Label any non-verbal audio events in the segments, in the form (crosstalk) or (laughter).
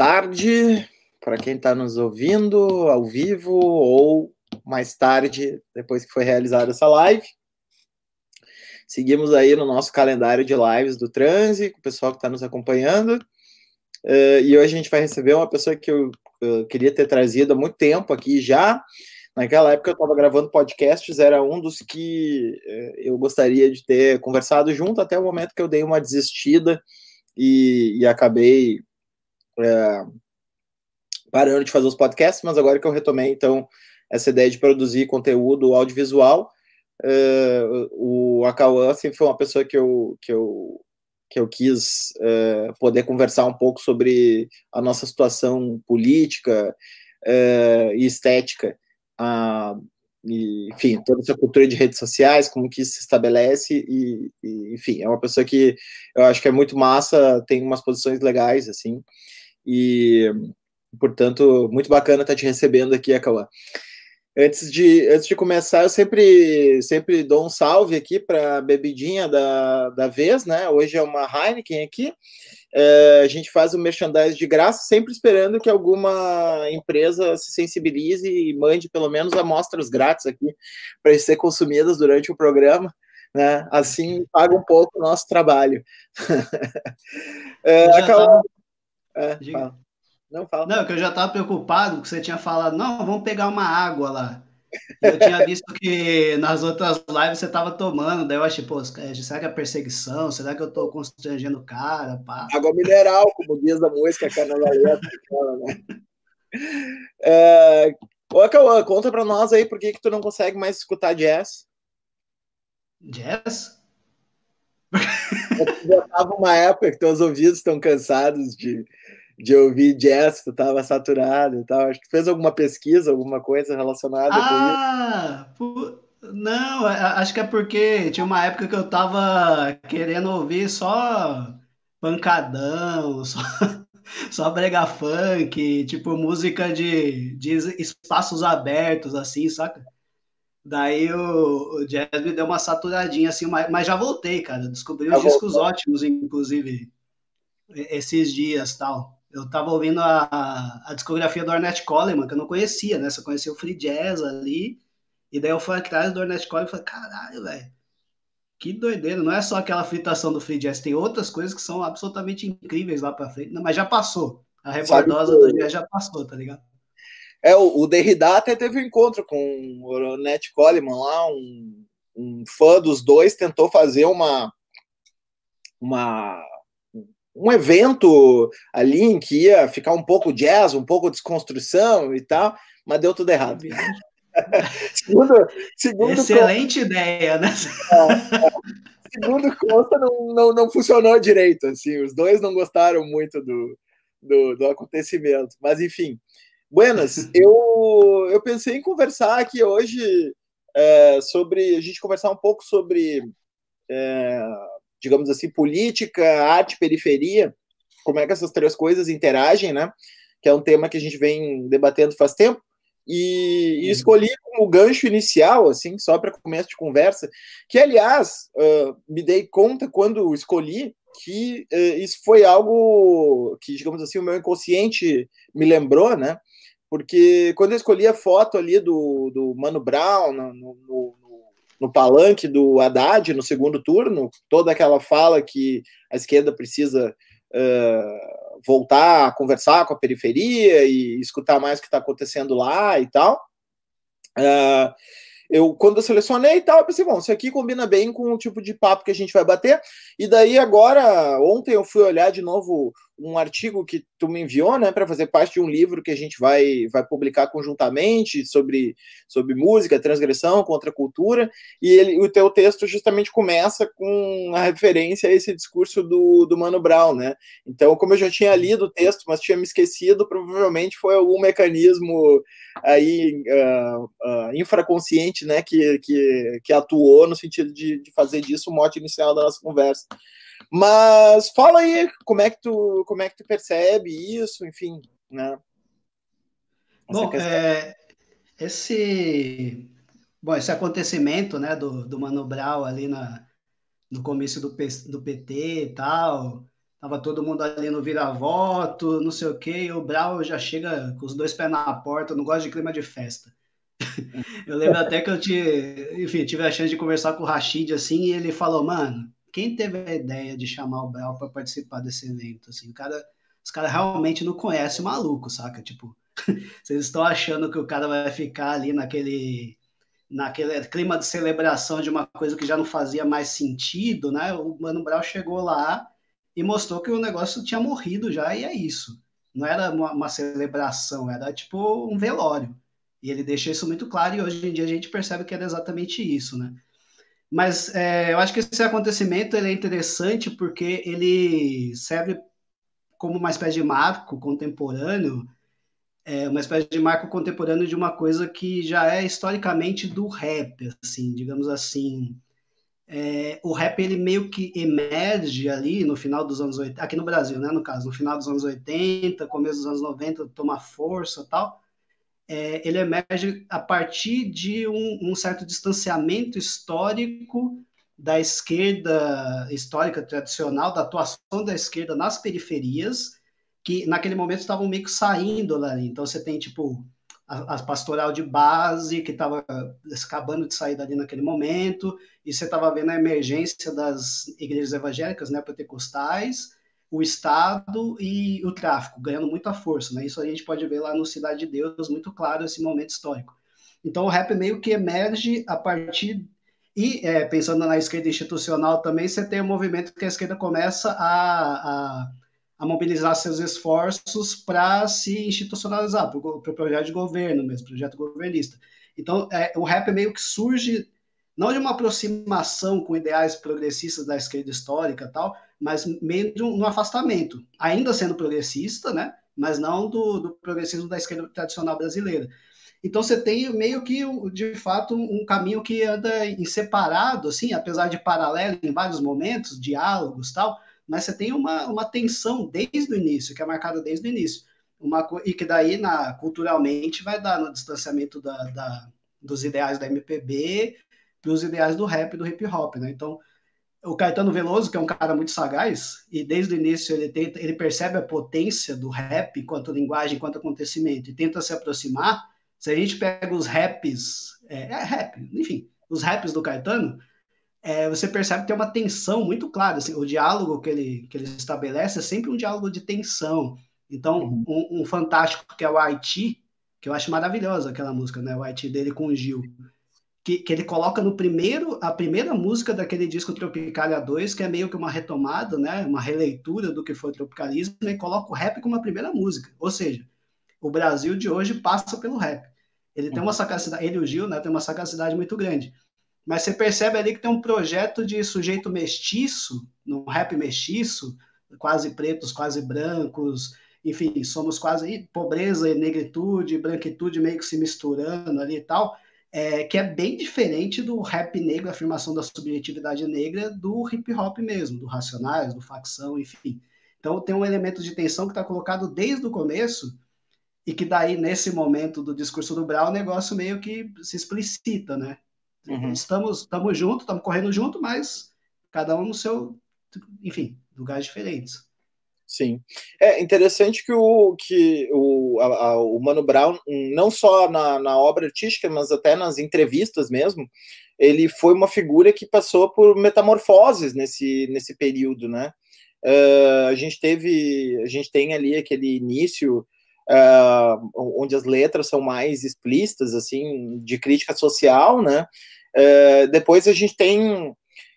Tarde para quem está nos ouvindo ao vivo ou mais tarde, depois que foi realizada essa live. Seguimos aí no nosso calendário de lives do Transe, com o pessoal que está nos acompanhando. Uh, e hoje a gente vai receber uma pessoa que eu uh, queria ter trazido há muito tempo aqui já. Naquela época eu estava gravando podcasts, era um dos que uh, eu gostaria de ter conversado junto, até o momento que eu dei uma desistida e, e acabei é, parando de fazer os podcasts, mas agora que eu retomei, então, essa ideia de produzir conteúdo audiovisual, uh, o Acauã sempre foi uma pessoa que eu, que eu, que eu quis uh, poder conversar um pouco sobre a nossa situação política uh, e estética, uh, e, enfim, toda essa cultura de redes sociais, como que isso se estabelece, e, e, enfim, é uma pessoa que eu acho que é muito massa, tem umas posições legais, assim, e, portanto, muito bacana estar te recebendo aqui, Acauã. Antes de, antes de começar, eu sempre, sempre dou um salve aqui para a bebidinha da, da vez, né? Hoje é uma Heineken aqui. É, a gente faz o merchandise de graça, sempre esperando que alguma empresa se sensibilize e mande pelo menos amostras grátis aqui para ser consumidas durante o programa. Né? Assim paga um pouco o nosso trabalho. (laughs) é, acaba... É, fala. Não, fala. Não, que eu já estava preocupado que você tinha falado, não, vamos pegar uma água lá. Eu tinha visto que nas outras lives você estava tomando, daí eu achei, pô, será que é perseguição? Será que eu estou constrangendo o cara? Pá? Água mineral, como diz a música carnavalesca. né? é, ô, Cauã, conta pra nós aí por que, que tu não consegue mais escutar jazz. Jazz? (laughs) Já tava uma época que teus ouvidos estão cansados de, de ouvir jazz, tu tava saturado e tal. Acho que fez alguma pesquisa, alguma coisa relacionada ah, com isso. Não, acho que é porque tinha uma época que eu tava querendo ouvir só pancadão, (laughs) só, só brega funk, tipo música de, de espaços abertos, assim, saca? Daí o, o jazz me deu uma saturadinha, assim, mas, mas já voltei, cara. Descobri os discos ótimos, inclusive, esses dias tal eu tava ouvindo a, a, discografia do Ornette Coleman, que eu não conhecia, né? Só conhecia o free jazz ali. E daí eu fui atrás do Ornette Coleman e falei, caralho, velho. Que doideira, não é só aquela fritação do free jazz, tem outras coisas que são absolutamente incríveis lá pra frente. Não, mas já passou. A rebordosa do jazz já passou, tá ligado? É, o, o Derrida até teve um encontro com o Ornette Coleman lá, um, um fã dos dois tentou fazer uma uma um evento ali em que ia ficar um pouco jazz, um pouco desconstrução e tal, mas deu tudo errado. (laughs) segundo, segundo Excelente consta, ideia, né? É, é, segundo consta, não, não, não funcionou direito. Assim, os dois não gostaram muito do, do, do acontecimento. Mas, enfim. Buenas, (laughs) eu, eu pensei em conversar aqui hoje é, sobre. A gente conversar um pouco sobre é, digamos assim, política, arte, periferia, como é que essas três coisas interagem, né? Que é um tema que a gente vem debatendo faz tempo. E, e uhum. escolhi como gancho inicial, assim, só para começo de conversa, que, aliás, uh, me dei conta quando escolhi que uh, isso foi algo que, digamos assim, o meu inconsciente me lembrou, né? Porque quando eu escolhi a foto ali do, do Mano Brown no, no, no palanque do Haddad no segundo turno, toda aquela fala que a esquerda precisa uh, voltar a conversar com a periferia e escutar mais o que está acontecendo lá e tal. Uh, eu, quando eu selecionei e tal, eu pensei, bom, isso aqui combina bem com o tipo de papo que a gente vai bater. E daí, agora, ontem eu fui olhar de novo um artigo que tu me enviou, né, para fazer parte de um livro que a gente vai, vai publicar conjuntamente sobre, sobre música, transgressão, contra cultura, e ele, o teu texto justamente começa com a referência a esse discurso do, do Mano Brown, né? Então, como eu já tinha lido o texto, mas tinha me esquecido, provavelmente foi algum mecanismo aí uh, uh, infraconsciente, né, que, que, que atuou no sentido de, de fazer disso o mote inicial da nossa conversa. Mas fala aí como é que tu, como é que tu percebe isso, enfim, né? Bom, é, esse, bom, esse acontecimento, né, do, do Mano Brown ali na, no comício do, do PT e tal, Tava todo mundo ali no vira-voto, não sei o quê, e o Brau já chega com os dois pés na porta, não gosta de clima de festa. (laughs) eu lembro até que eu tive, enfim, tive a chance de conversar com o Rashid assim, e ele falou, mano, quem teve a ideia de chamar o Brau para participar desse evento? Assim, o cara, os caras realmente não conhecem o maluco, saca? Tipo, (laughs) vocês estão achando que o cara vai ficar ali naquele naquele clima de celebração de uma coisa que já não fazia mais sentido, né? O Mano Brown chegou lá e mostrou que o negócio tinha morrido já, e é isso. Não era uma, uma, celebração, era tipo um velório. E ele deixa isso muito claro, e hoje em dia a gente percebe que era exatamente isso, né? Mas é, eu acho que esse acontecimento é interessante porque ele serve como uma espécie de marco contemporâneo, é, uma espécie de marco contemporâneo de uma coisa que já é historicamente do rap, assim, digamos assim, é, o rap ele meio que emerge ali no final dos anos 80, aqui no Brasil, né, no caso, no final dos anos 80, começo dos anos 90, toma força tal. É, ele emerge a partir de um, um, certo distanciamento histórico da esquerda histórica tradicional, da atuação da esquerda nas periferias, que naquele momento estavam meio que saindo dali. Então você tem, tipo, a pastoral de base, que estava acabando de sair dali naquele momento, e você estava vendo a emergência das igrejas evangélicas, né, pentecostais, o Estado e o tráfico, ganhando muita força, né? Isso a gente pode ver lá no Cidade de Deus, muito claro esse momento histórico. Então o rap meio que emerge a partir e é, pensando na esquerda institucional também, você tem um movimento que a esquerda começa a, a a mobilizar seus esforços para se institucionalizar, para o pro projeto de governo mesmo, projeto governista. Então, é, o rap meio que surge não de uma aproximação com ideais progressistas da esquerda histórica tal, mas meio de um, afastamento, ainda sendo progressista, né? Mas não do, do, progressismo da esquerda tradicional brasileira. Então você tem meio que, de fato, um caminho que anda em separado, assim, apesar de paralelo em vários momentos, diálogos tal, mas você tem uma, uma tensão desde o início, que é marcada desde o início. Uma, e que daí, na, culturalmente, vai dar no distanciamento da, da dos ideais da MPB para os ideais do rap do hip hop, né? Então, o Caetano Veloso, que é um cara muito sagaz, e desde o início ele, tenta, ele percebe a potência do rap enquanto linguagem, enquanto acontecimento, e tenta se aproximar. Se a gente pega os raps, é, é rap, enfim, os raps do Caetano, é, você percebe que tem uma tensão muito clara. Assim, o diálogo que ele, que ele estabelece é sempre um diálogo de tensão. Então, uhum. um, um, fantástico que é o Haiti, que eu acho maravilhosa aquela música, né? O Haiti dele com o Gil. Que, que ele coloca no primeiro, a primeira música daquele disco Tropicalia 2, que é meio que uma retomada, né? Uma releitura do que foi o tropicalismo, e coloca o rap como a primeira música. Ou seja, o Brasil de hoje passa pelo rap. Ele uhum. tem uma sagacidade, ele e o Gil, né? Tem uma sagacidade muito grande mas você percebe ali que tem um projeto de sujeito mestiço, no rap mestiço, quase pretos, quase brancos, enfim, somos quase pobreza e negritude, branquitude meio que se misturando ali e tal, é, que é bem diferente do rap negro, a afirmação da subjetividade negra, do hip hop mesmo, do Racionais, do Facção, enfim. Então tem um elemento de tensão que está colocado desde o começo e que daí, nesse momento do discurso do Brown, o negócio meio que se explicita, né? Uhum. Estamos, estamos juntos, estamos correndo junto, mas cada um no seu, enfim, lugares diferentes. Sim. É interessante que o, que o, a, a, o Mano Brown, não só na, na obra artística, mas até nas entrevistas mesmo, ele foi uma figura que passou por metamorfoses nesse, nesse período, né? Uh, a gente teve, a gente tem ali aquele início uh, onde as letras são mais explícitas, assim, de crítica social, né? Uh, depois a gente tem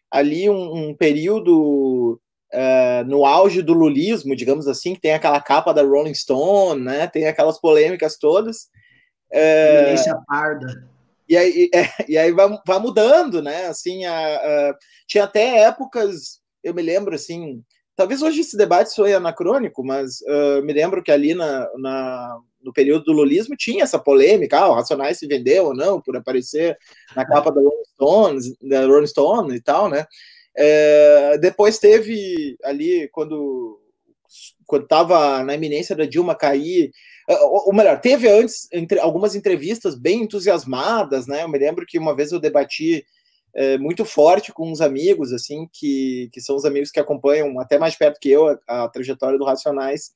ali um, um período uh, no auge do lulismo, digamos assim, que tem aquela capa da Rolling Stone, né? Tem aquelas polêmicas todas. Uh, parda. E aí, (laughs) é, e aí vai, vai, mudando, né? Assim, a, a, tinha até épocas, eu me lembro assim, Talvez hoje esse debate soe anacrônico, mas uh, me lembro que ali na, na, no período do lulismo tinha essa polêmica, ah, o Racionais se vendeu ou não por aparecer na capa da Rolling, Stones, da Rolling Stone e tal, né? É, depois teve ali, quando quando estava na iminência da Dilma cair, ou melhor, teve antes entre, algumas entrevistas bem entusiasmadas, né? Eu me lembro que uma vez eu debati é, muito forte com uns amigos, assim, que, que são os amigos que acompanham até mais perto que eu a, a trajetória do Racionais,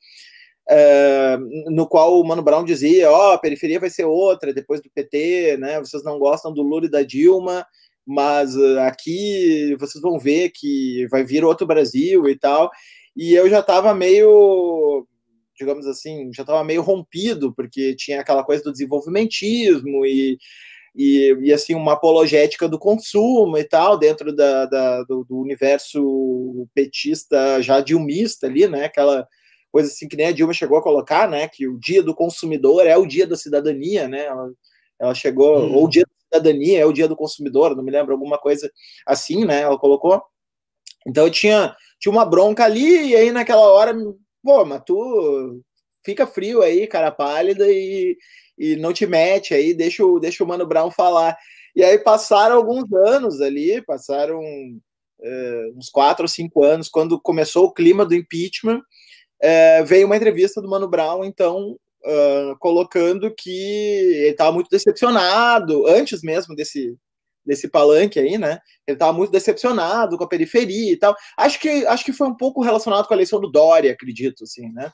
é, no qual o Mano Brown dizia, ó, oh, a periferia vai ser outra depois do PT, né, vocês não gostam do Lula e da Dilma, mas uh, aqui vocês vão ver que vai vir outro Brasil e tal, e eu já estava meio, digamos assim, já estava meio rompido, porque tinha aquela coisa do desenvolvimentismo e e, e, assim uma apologética do consumo e tal dentro da, da do, do, universo petista já dilmista ali, né? Aquela coisa assim que nem a Dilma chegou a colocar, né? Que o dia do consumidor é o dia da cidadania, né? Ela, ela chegou hum. ou o dia da cidadania é o dia do consumidor, não me lembro alguma coisa assim, né? Ela colocou. Então eu tinha tinha uma bronca ali e aí naquela hora, pô, mas tu fica frio aí, cara pálida e e não te mete aí, deixa o, deixa o Mano Brown falar. E aí passaram alguns anos ali, passaram é, uns quatro ou cinco anos, quando começou o clima do impeachment, é, veio uma entrevista do Mano Brown, então, uh, colocando que ele estava muito decepcionado, antes mesmo desse, desse palanque aí, né? Ele estava muito decepcionado com a periferia e tal. Acho que, acho que foi um pouco relacionado com a eleição do Dória, acredito, assim, né?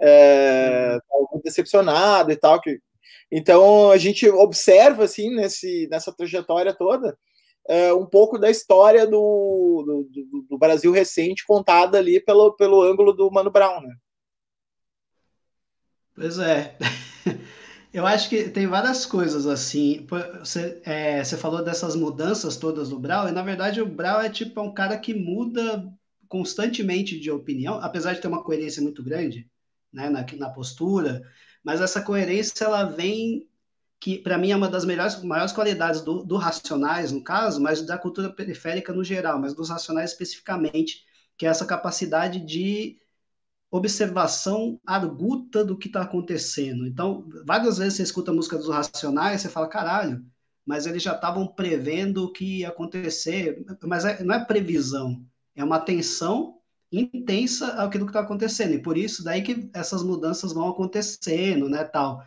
É, uhum. muito decepcionado e tal, que então a gente observa assim nesse, nessa trajetória toda é, um pouco da história do, do, do, Brasil recente contada ali pelo, pelo ângulo do Mano Brown, né? Pois é. (laughs) Eu acho que tem várias coisas assim. Você, é, você falou dessas mudanças todas do Brown, e na verdade o Brown é tipo é um cara que muda constantemente de opinião, apesar de ter uma coerência muito grande né, na, na postura mas essa coerência ela vem que para mim é uma das melhores, maiores qualidades do, do, Racionais, no caso, mas da cultura periférica no geral, mas dos Racionais especificamente, que é essa capacidade de observação arguta do que está acontecendo. Então, várias vezes você escuta a música dos Racionais, você fala, caralho, mas eles já estavam prevendo o que ia acontecer, mas é, não é previsão, é uma atenção intensa aquilo que está acontecendo. E por isso daí que essas mudanças vão acontecendo, né, tal.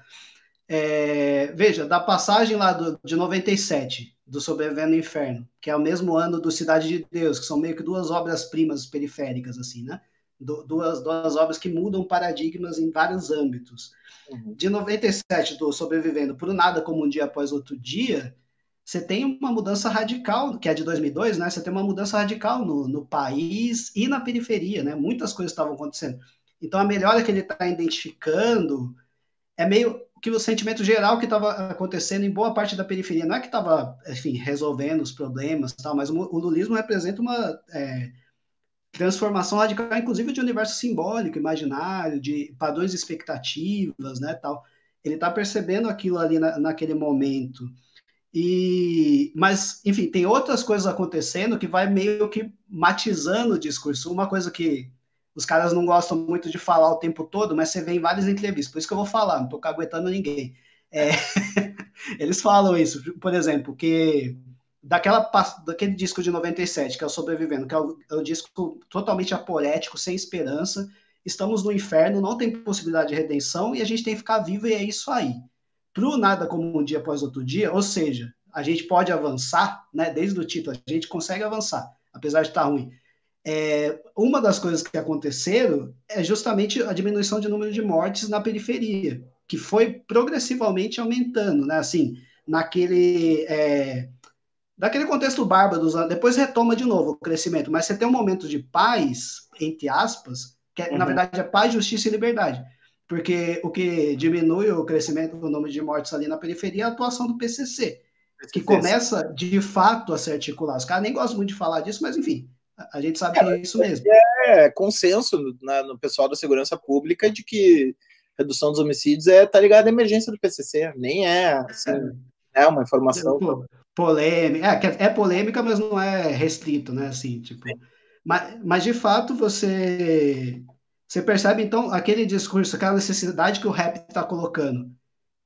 É, veja, da passagem lá do, de 97, do Sobrevivendo no Inferno, que é o mesmo ano do Cidade de Deus, que são meio que duas obras-primas periféricas, assim, né? Du, duas, duas obras que mudam paradigmas em vários âmbitos. Uhum. De 97, do Sobrevivendo por Nada Como Um Dia Após Outro Dia, você tem uma mudança radical, que é de 2002, né? Você tem uma mudança radical no, no país e na periferia, né? Muitas coisas estavam acontecendo. Então, a melhora que ele está identificando é meio que o sentimento geral que estava acontecendo em boa parte da periferia. Não é que estava, enfim, resolvendo os problemas, tal, mas o, o lulismo representa uma é, transformação radical, inclusive de universo simbólico, imaginário, de padrões de expectativas, né, tal. Ele está percebendo aquilo ali na, naquele momento. E, mas, enfim, tem outras coisas acontecendo que vai meio que matizando o discurso. Uma coisa que os caras não gostam muito de falar o tempo todo, mas você vê em várias entrevistas, por isso que eu vou falar, não estou caguetando ninguém. É, (laughs) eles falam isso, por exemplo, que daquela, daquele disco de 97, que é o Sobrevivendo, que é o, é disco totalmente aporético, sem esperança, estamos no inferno, não tem possibilidade de redenção e a gente tem que ficar vivo e é isso aí para o nada como um dia após outro dia, ou seja, a gente pode avançar, né? Desde o título, a gente consegue avançar, apesar de estar tá ruim. É, uma das coisas que aconteceram é justamente a diminuição de número de mortes na periferia, que foi progressivamente aumentando, né? Assim, naquele é, daquele contexto bárbaro, depois retoma de novo o crescimento, mas você tem um momento de paz, entre aspas, que é, uhum. na verdade é paz, justiça e liberdade porque o que diminui o crescimento do número de mortes ali na periferia é a atuação do PCC, que começa de fato a se articular. Os caras nem gostam muito de falar disso, mas enfim, a gente sabe é, que é isso mesmo. É consenso no, no pessoal da segurança pública de que redução dos homicídios é tá ligado à emergência do PCC, nem é assim, é, é uma informação Pô, polêmica, é, é polêmica, mas não é restrito, né, assim, tipo, mas, mas de fato você você percebe, então, aquele discurso, aquela necessidade que o rap está colocando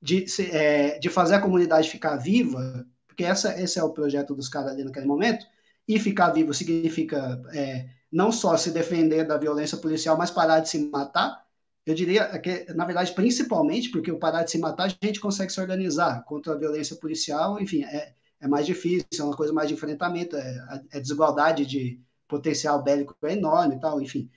de, é, de fazer a comunidade ficar viva, porque essa, esse é o projeto dos caras ali naquele momento, e ficar vivo significa é, não só se defender da violência policial, mas parar de se matar. Eu diria que, na verdade, principalmente porque o parar de se matar, a gente consegue se organizar contra a violência policial, enfim, é, é mais difícil, é uma coisa mais de enfrentamento, é, a, a desigualdade de potencial bélico é enorme e tal, enfim.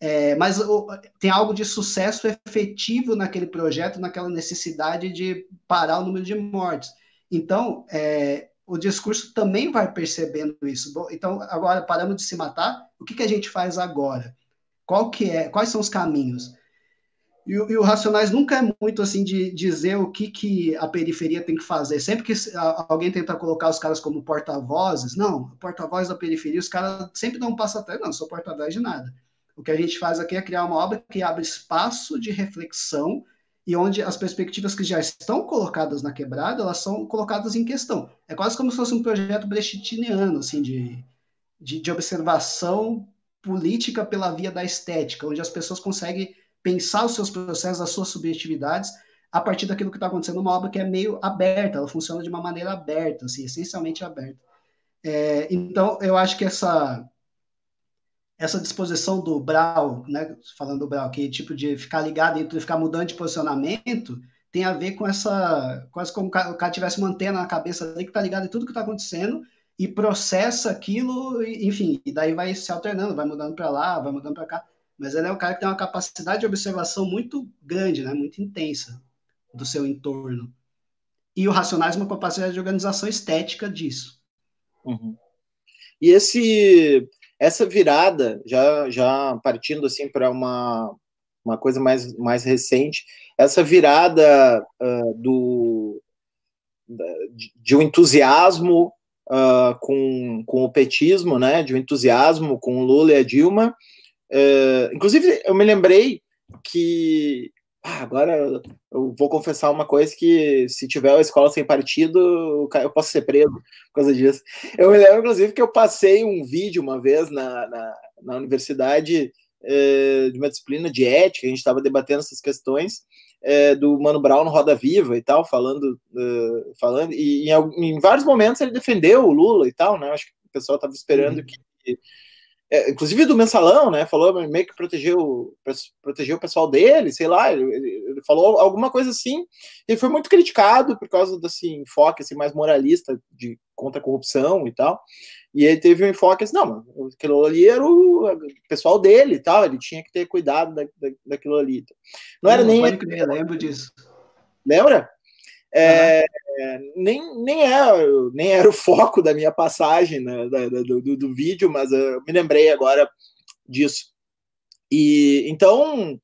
É, mas o, tem algo de sucesso efetivo naquele projeto, naquela necessidade de parar o número de mortes. Então, é, o discurso também vai percebendo isso. Bom, então, agora paramos de se matar. O que, que a gente faz agora? Qual que é? Quais são os caminhos? E, e, o Racionais nunca é muito assim de dizer o que, que a periferia tem que fazer. Sempre que alguém tenta colocar os caras como porta-vozes, não, porta-voz da periferia, os caras sempre dão um passo atrás, não, sou porta-voz de nada. O que a gente faz aqui é criar uma obra que abre espaço de reflexão e onde as perspectivas que já estão colocadas na quebrada, elas são colocadas em questão. É quase como se fosse um projeto brechtiniano, assim, de, de, de observação política pela via da estética, onde as pessoas conseguem pensar os seus processos, as suas subjetividades, a partir daquilo que está acontecendo numa obra que é meio aberta, ela funciona de uma maneira aberta, assim, essencialmente aberta. É, então, eu acho que essa essa disposição do Brau, né, falando do Brau, que tipo de ficar ligado e ficar mudando de posicionamento, tem a ver com essa, quase como o cara tivesse uma antena na cabeça ali que está ligado em tudo que está acontecendo e processa aquilo, enfim, e daí vai se alternando, vai mudando para lá, vai mudando para cá mas ele é um cara que tem uma capacidade de observação muito grande, né, muito intensa do seu entorno. E o Racionais uma capacidade de organização estética disso. Uhum. E esse essa virada, já, já partindo assim para uma, uma coisa mais, mais recente, essa virada uh, do, de, de um entusiasmo uh, com, com o petismo, né, de um entusiasmo com o Lula e a Dilma, Uh, inclusive, eu me lembrei que. Ah, agora eu vou confessar uma coisa: que se tiver uma escola sem partido, eu posso ser preso por causa disso. Eu me lembro, inclusive, que eu passei um vídeo uma vez na, na, na universidade uh, de uma disciplina de ética, a gente estava debatendo essas questões. Uh, do Mano Brown no Roda Viva e tal, falando, falando e em, em, vários momentos ele defendeu o Lula e tal, né? Acho que o pessoal estava esperando uhum. que é, inclusive do mensalão, né? Falou meio que protegeu, protegeu o pessoal dele, sei lá, ele, ele, falou alguma coisa assim. Ele foi muito criticado por causa desse enfoque assim, mais moralista de contra a corrupção e tal. E ele teve um enfoque assim, não, aquilo ali era o, o pessoal dele e tal, ele tinha que ter cuidado da, da, daquilo ali. Não era não, nem. Eu lembro disso. Lembra? É, nem, nem, é, nem era o foco da minha passagem né, da, do, do, do, vídeo, mas eu me lembrei agora disso. E então,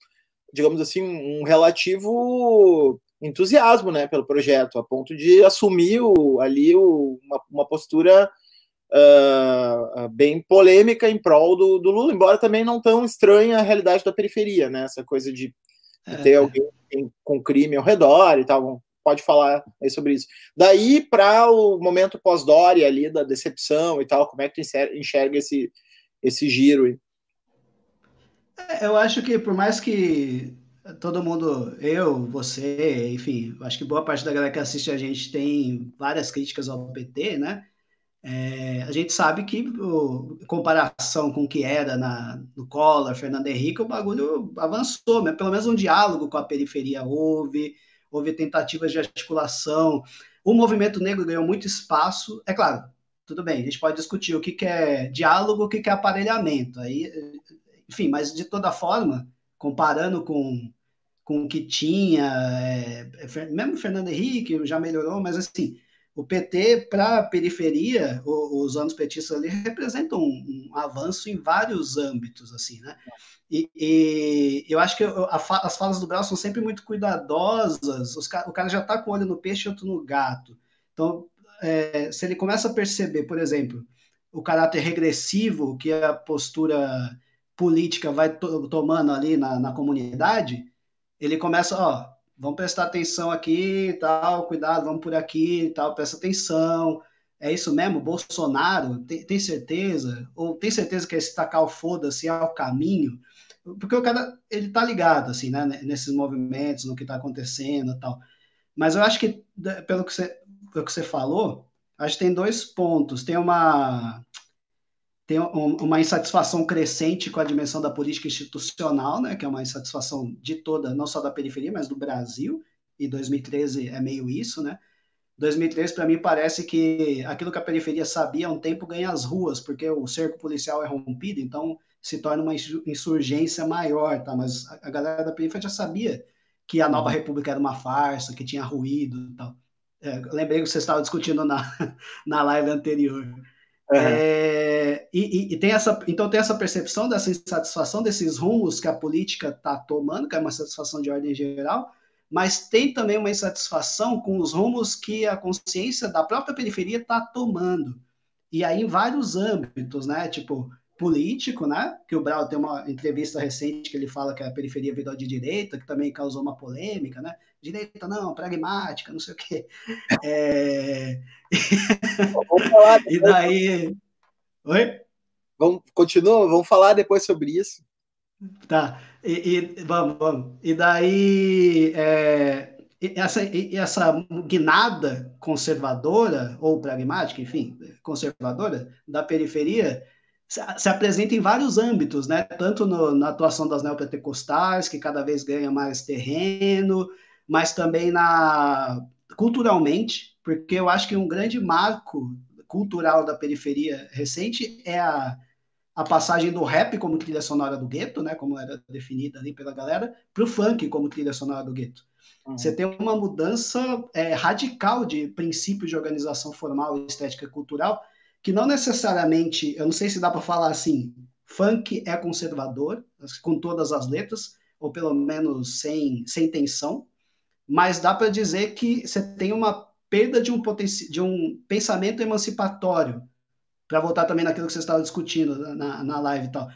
digamos assim, um relativo entusiasmo né, pelo projeto, a ponto de assumir o, ali o, uma, uma, postura uh, bem polêmica em prol do, do, Lula, embora também não tão estranha a realidade da periferia, né? Essa coisa de, de ter é. alguém com crime ao redor e tal pode falar sobre isso. Daí para o momento pós-Dória ali, da decepção e tal, como é que tu enxerga esse, esse giro aí? É, eu acho que por mais que todo mundo, eu, você, enfim, acho que boa parte da galera que assiste a gente tem várias críticas ao PT, né? É, a gente sabe que, o, comparação com o que era na, no Collor, Fernando Henrique, o bagulho avançou, mas pelo menos um diálogo com a periferia houve, houve tentativas de articulação. O movimento negro ganhou muito espaço. É claro, tudo bem, a gente pode discutir o que, que é diálogo, o que, que é aparelhamento. Aí, enfim, mas de toda forma, comparando com, com o que tinha, é, mesmo Fernando Henrique já melhorou, mas assim, o PT para a periferia, os anos petistas ali representam um, um, avanço em vários âmbitos, assim, né? E, e eu acho que a, as falas do Brau são sempre muito cuidadosas. Os, o cara já está com o olho no peixe e outro no gato. Então, é, se ele começa a perceber, por exemplo, o caráter regressivo que a postura política vai to tomando ali na, na comunidade, ele começa, ó, vamos prestar atenção aqui, tal, cuidado, vamos por aqui, tal, presta atenção. É isso mesmo? Bolsonaro, tem, tem certeza? Ou tem certeza que esse tacar o foda-se é o caminho? porque o cara ele tá ligado assim, né, nesses movimentos, no que está acontecendo, tal. Mas eu acho que pelo que você, pelo que você falou, acho que tem dois pontos. Tem uma tem uma insatisfação crescente com a dimensão da política institucional, né, que é uma insatisfação de toda, não só da periferia, mas do Brasil, e 2013 é meio isso, né? 2003, para mim, parece que aquilo que a periferia sabia há um tempo ganha as ruas, porque o cerco policial é rompido, então se torna uma insurgência maior, tá? Mas a galera da periferia já sabia que a nova república era uma farsa, que tinha ruído e tal. É, lembrei que você estava discutindo na, (laughs) na live anterior. É, e, e, tem essa, então tem essa percepção dessa insatisfação desses rumos que a política está tomando, que é uma satisfação de ordem geral, mas tem também uma insatisfação com os rumos que a consciência da própria periferia está tomando. E aí em vários âmbitos, né? Tipo, político, né? Que o Brau tem uma entrevista recente que ele fala que a periferia virou de direita, que também causou uma polêmica, né? Direita não, pragmática, não sei o quê. (laughs) É... Vamos falar (laughs) e daí... Oi? Vamos, continua, vamos falar depois sobre isso. Tá. E, e, vamos, vamos. E daí, é, essa, essa guinada conservadora, ou pragmática, enfim, conservadora, da periferia, se, se apresenta em vários âmbitos, né? Tanto no, na atuação das neopentecostais, que cada vez ganha mais terreno, mas também na culturalmente, porque eu acho que um grande marco cultural da periferia recente é a a passagem do rap como trilha sonora do gueto, né, como era definida ali pela galera, para o funk como trilha sonora do gueto. Uhum. Você tem uma mudança é, radical de princípios de organização formal, estética e cultural, que não necessariamente, eu não sei se dá para falar assim, funk é conservador, com todas as letras, ou pelo menos sem, sem tensão, mas dá para dizer que você tem uma perda de um, de um pensamento emancipatório para voltar também naquilo que você estava discutindo na, na live e tal,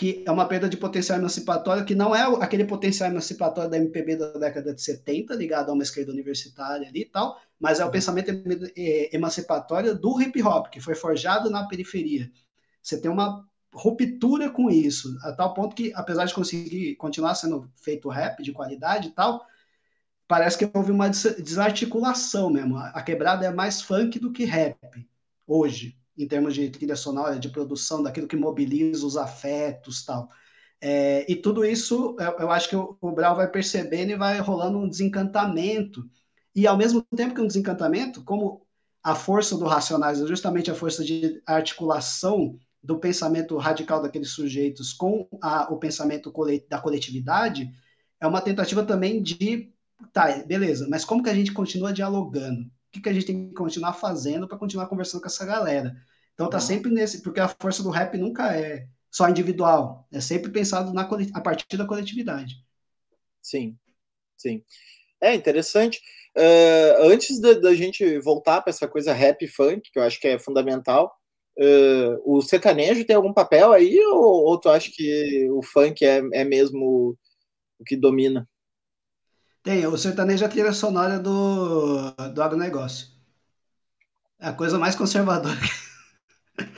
que é uma perda de potencial emancipatório, que não é aquele potencial emancipatório da MPB da década de 70, ligado a uma esquerda universitária ali e tal, mas é o uhum. pensamento emancipatório do hip hop, que foi forjado na periferia. Você tem uma ruptura com isso, a tal ponto que, apesar de conseguir continuar sendo feito rap de qualidade e tal, parece que houve uma desarticulação mesmo. A quebrada é mais funk do que rap hoje em termos de trilha sonora, de produção, daquilo que mobiliza os afetos tal. É, e tudo isso, eu, eu, acho que o, o Brau vai percebendo e vai rolando um desencantamento. E ao mesmo tempo que um desencantamento, como a força do Racionais é justamente a força de articulação do pensamento radical daqueles sujeitos com a, o pensamento da coletividade, é uma tentativa também de, tá, beleza, mas como que a gente continua dialogando? O que, que a gente tem que continuar fazendo para continuar conversando com essa galera? Então tá sempre nesse, porque a força do rap nunca é só individual, é sempre pensado na, a partir da coletividade. Sim, sim. É interessante. Uh, antes da, gente voltar para essa coisa rap funk, que eu acho que é fundamental, uh, o sertanejo tem algum papel aí, ou, ou tu acha que o funk é, é mesmo o que domina? Tem, o sertanejo é a trilha sonora do, do agronegócio. É a coisa mais conservadora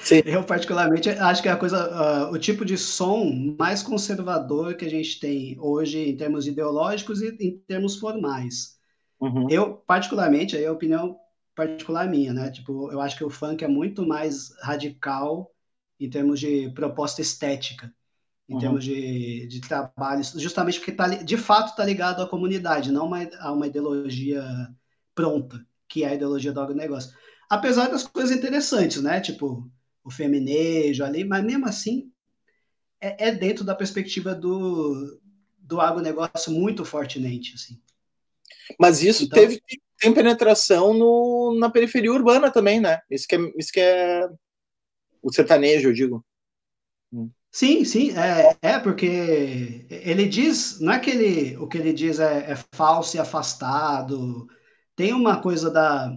Sim. (laughs) Eu, particularmente, acho que é a coisa, uh, o tipo de som mais conservador que a gente tem hoje em termos ideológicos e em termos formais. Uhum. Eu, particularmente, aí é a opinião particular minha, né? Tipo, eu acho que o funk é muito mais radical em termos de proposta estética, em uhum. termos de, de trabalhos, justamente porque tá, de fato está ligado à comunidade, não uma, a uma ideologia pronta, que é a ideologia do agronegócio. Apesar das coisas interessantes, né? Tipo, o feminejo ali, mas mesmo assim é, é dentro da perspectiva do, do agronegócio muito fortemente, assim. Mas isso então, teve tem penetração no, na periferia urbana também, né? Isso que é, isso que é o sertanejo, eu digo. Hum. Sim, sim, é, é porque ele diz, não é que ele, o que ele diz é, é falso e afastado, tem uma coisa da,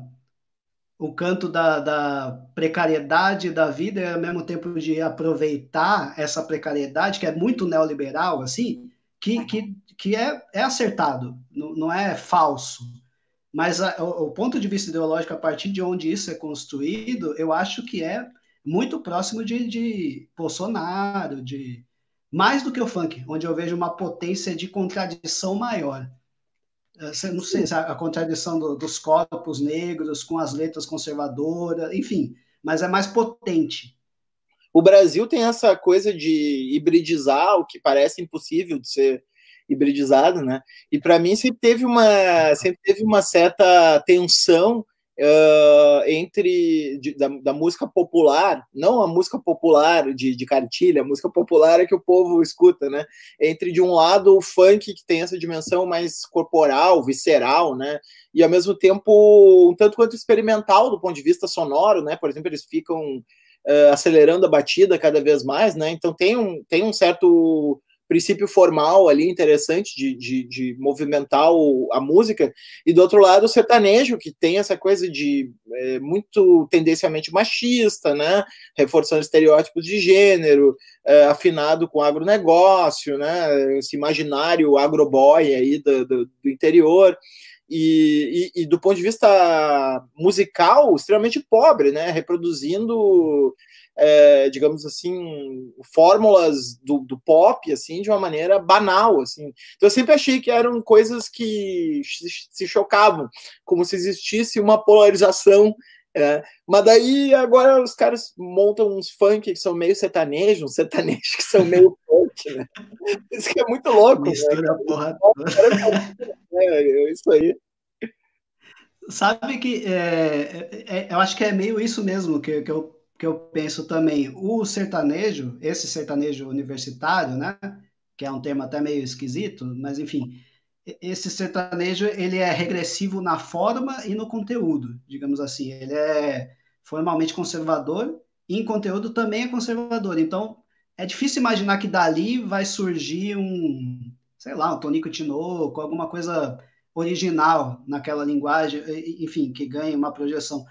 o canto da, da, precariedade da vida e ao mesmo tempo de aproveitar essa precariedade, que é muito neoliberal, assim, que, que, que é, é acertado, não, não é falso. Mas a, o, o, ponto de vista ideológico, a partir de onde isso é construído, eu acho que é muito próximo de, de Bolsonaro, de mais do que o funk, onde eu vejo uma potência de contradição maior. É, não sei, a contradição do, dos corpos negros com as letras conservadoras, enfim, mas é mais potente. O Brasil tem essa coisa de hibridizar o que parece impossível de ser hibridizado, né? E para mim sempre teve uma sempre teve uma certa tensão uh, entre de, da, da, música popular, não a música popular de, de cartilha, a música popular é que o povo escuta, né? Entre de um lado o funk que tem essa dimensão mais corporal, visceral, né? E ao mesmo tempo um tanto quanto experimental do ponto de vista sonoro, né? Por exemplo, eles ficam uh, acelerando a batida cada vez mais, né? Então tem um, tem um certo princípio formal ali interessante de, de, de, movimentar o, a música, e do outro lado o sertanejo, que tem essa coisa de é, muito tendencialmente machista, né, reforçando estereótipos de gênero, é, afinado com agronegócio, né, esse imaginário agroboy aí do, do, do interior, e, e, e, do ponto de vista musical, extremamente pobre, né, reproduzindo é, digamos assim, fórmulas do, do, pop, assim, de uma maneira banal, assim. Então eu sempre achei que eram coisas que se chocavam, como se existisse uma polarização é, mas daí agora os caras montam uns funk que são meio sertanejos, uns sertanejos que são meio (laughs) funk, né? Isso que é muito louco. Mistura né? porra. É, é, isso aí. Sabe que é, é, é, eu acho que é meio isso mesmo que, que eu que eu penso também, o sertanejo, esse sertanejo universitário, né, que é um termo até meio esquisito, mas enfim, esse sertanejo ele é regressivo na forma e no conteúdo, digamos assim, ele é formalmente conservador e em conteúdo também é conservador. Então, é difícil imaginar que dali vai surgir um, sei lá, um Tonico Tinoco, alguma coisa original naquela linguagem, enfim, que ganhe uma projeção.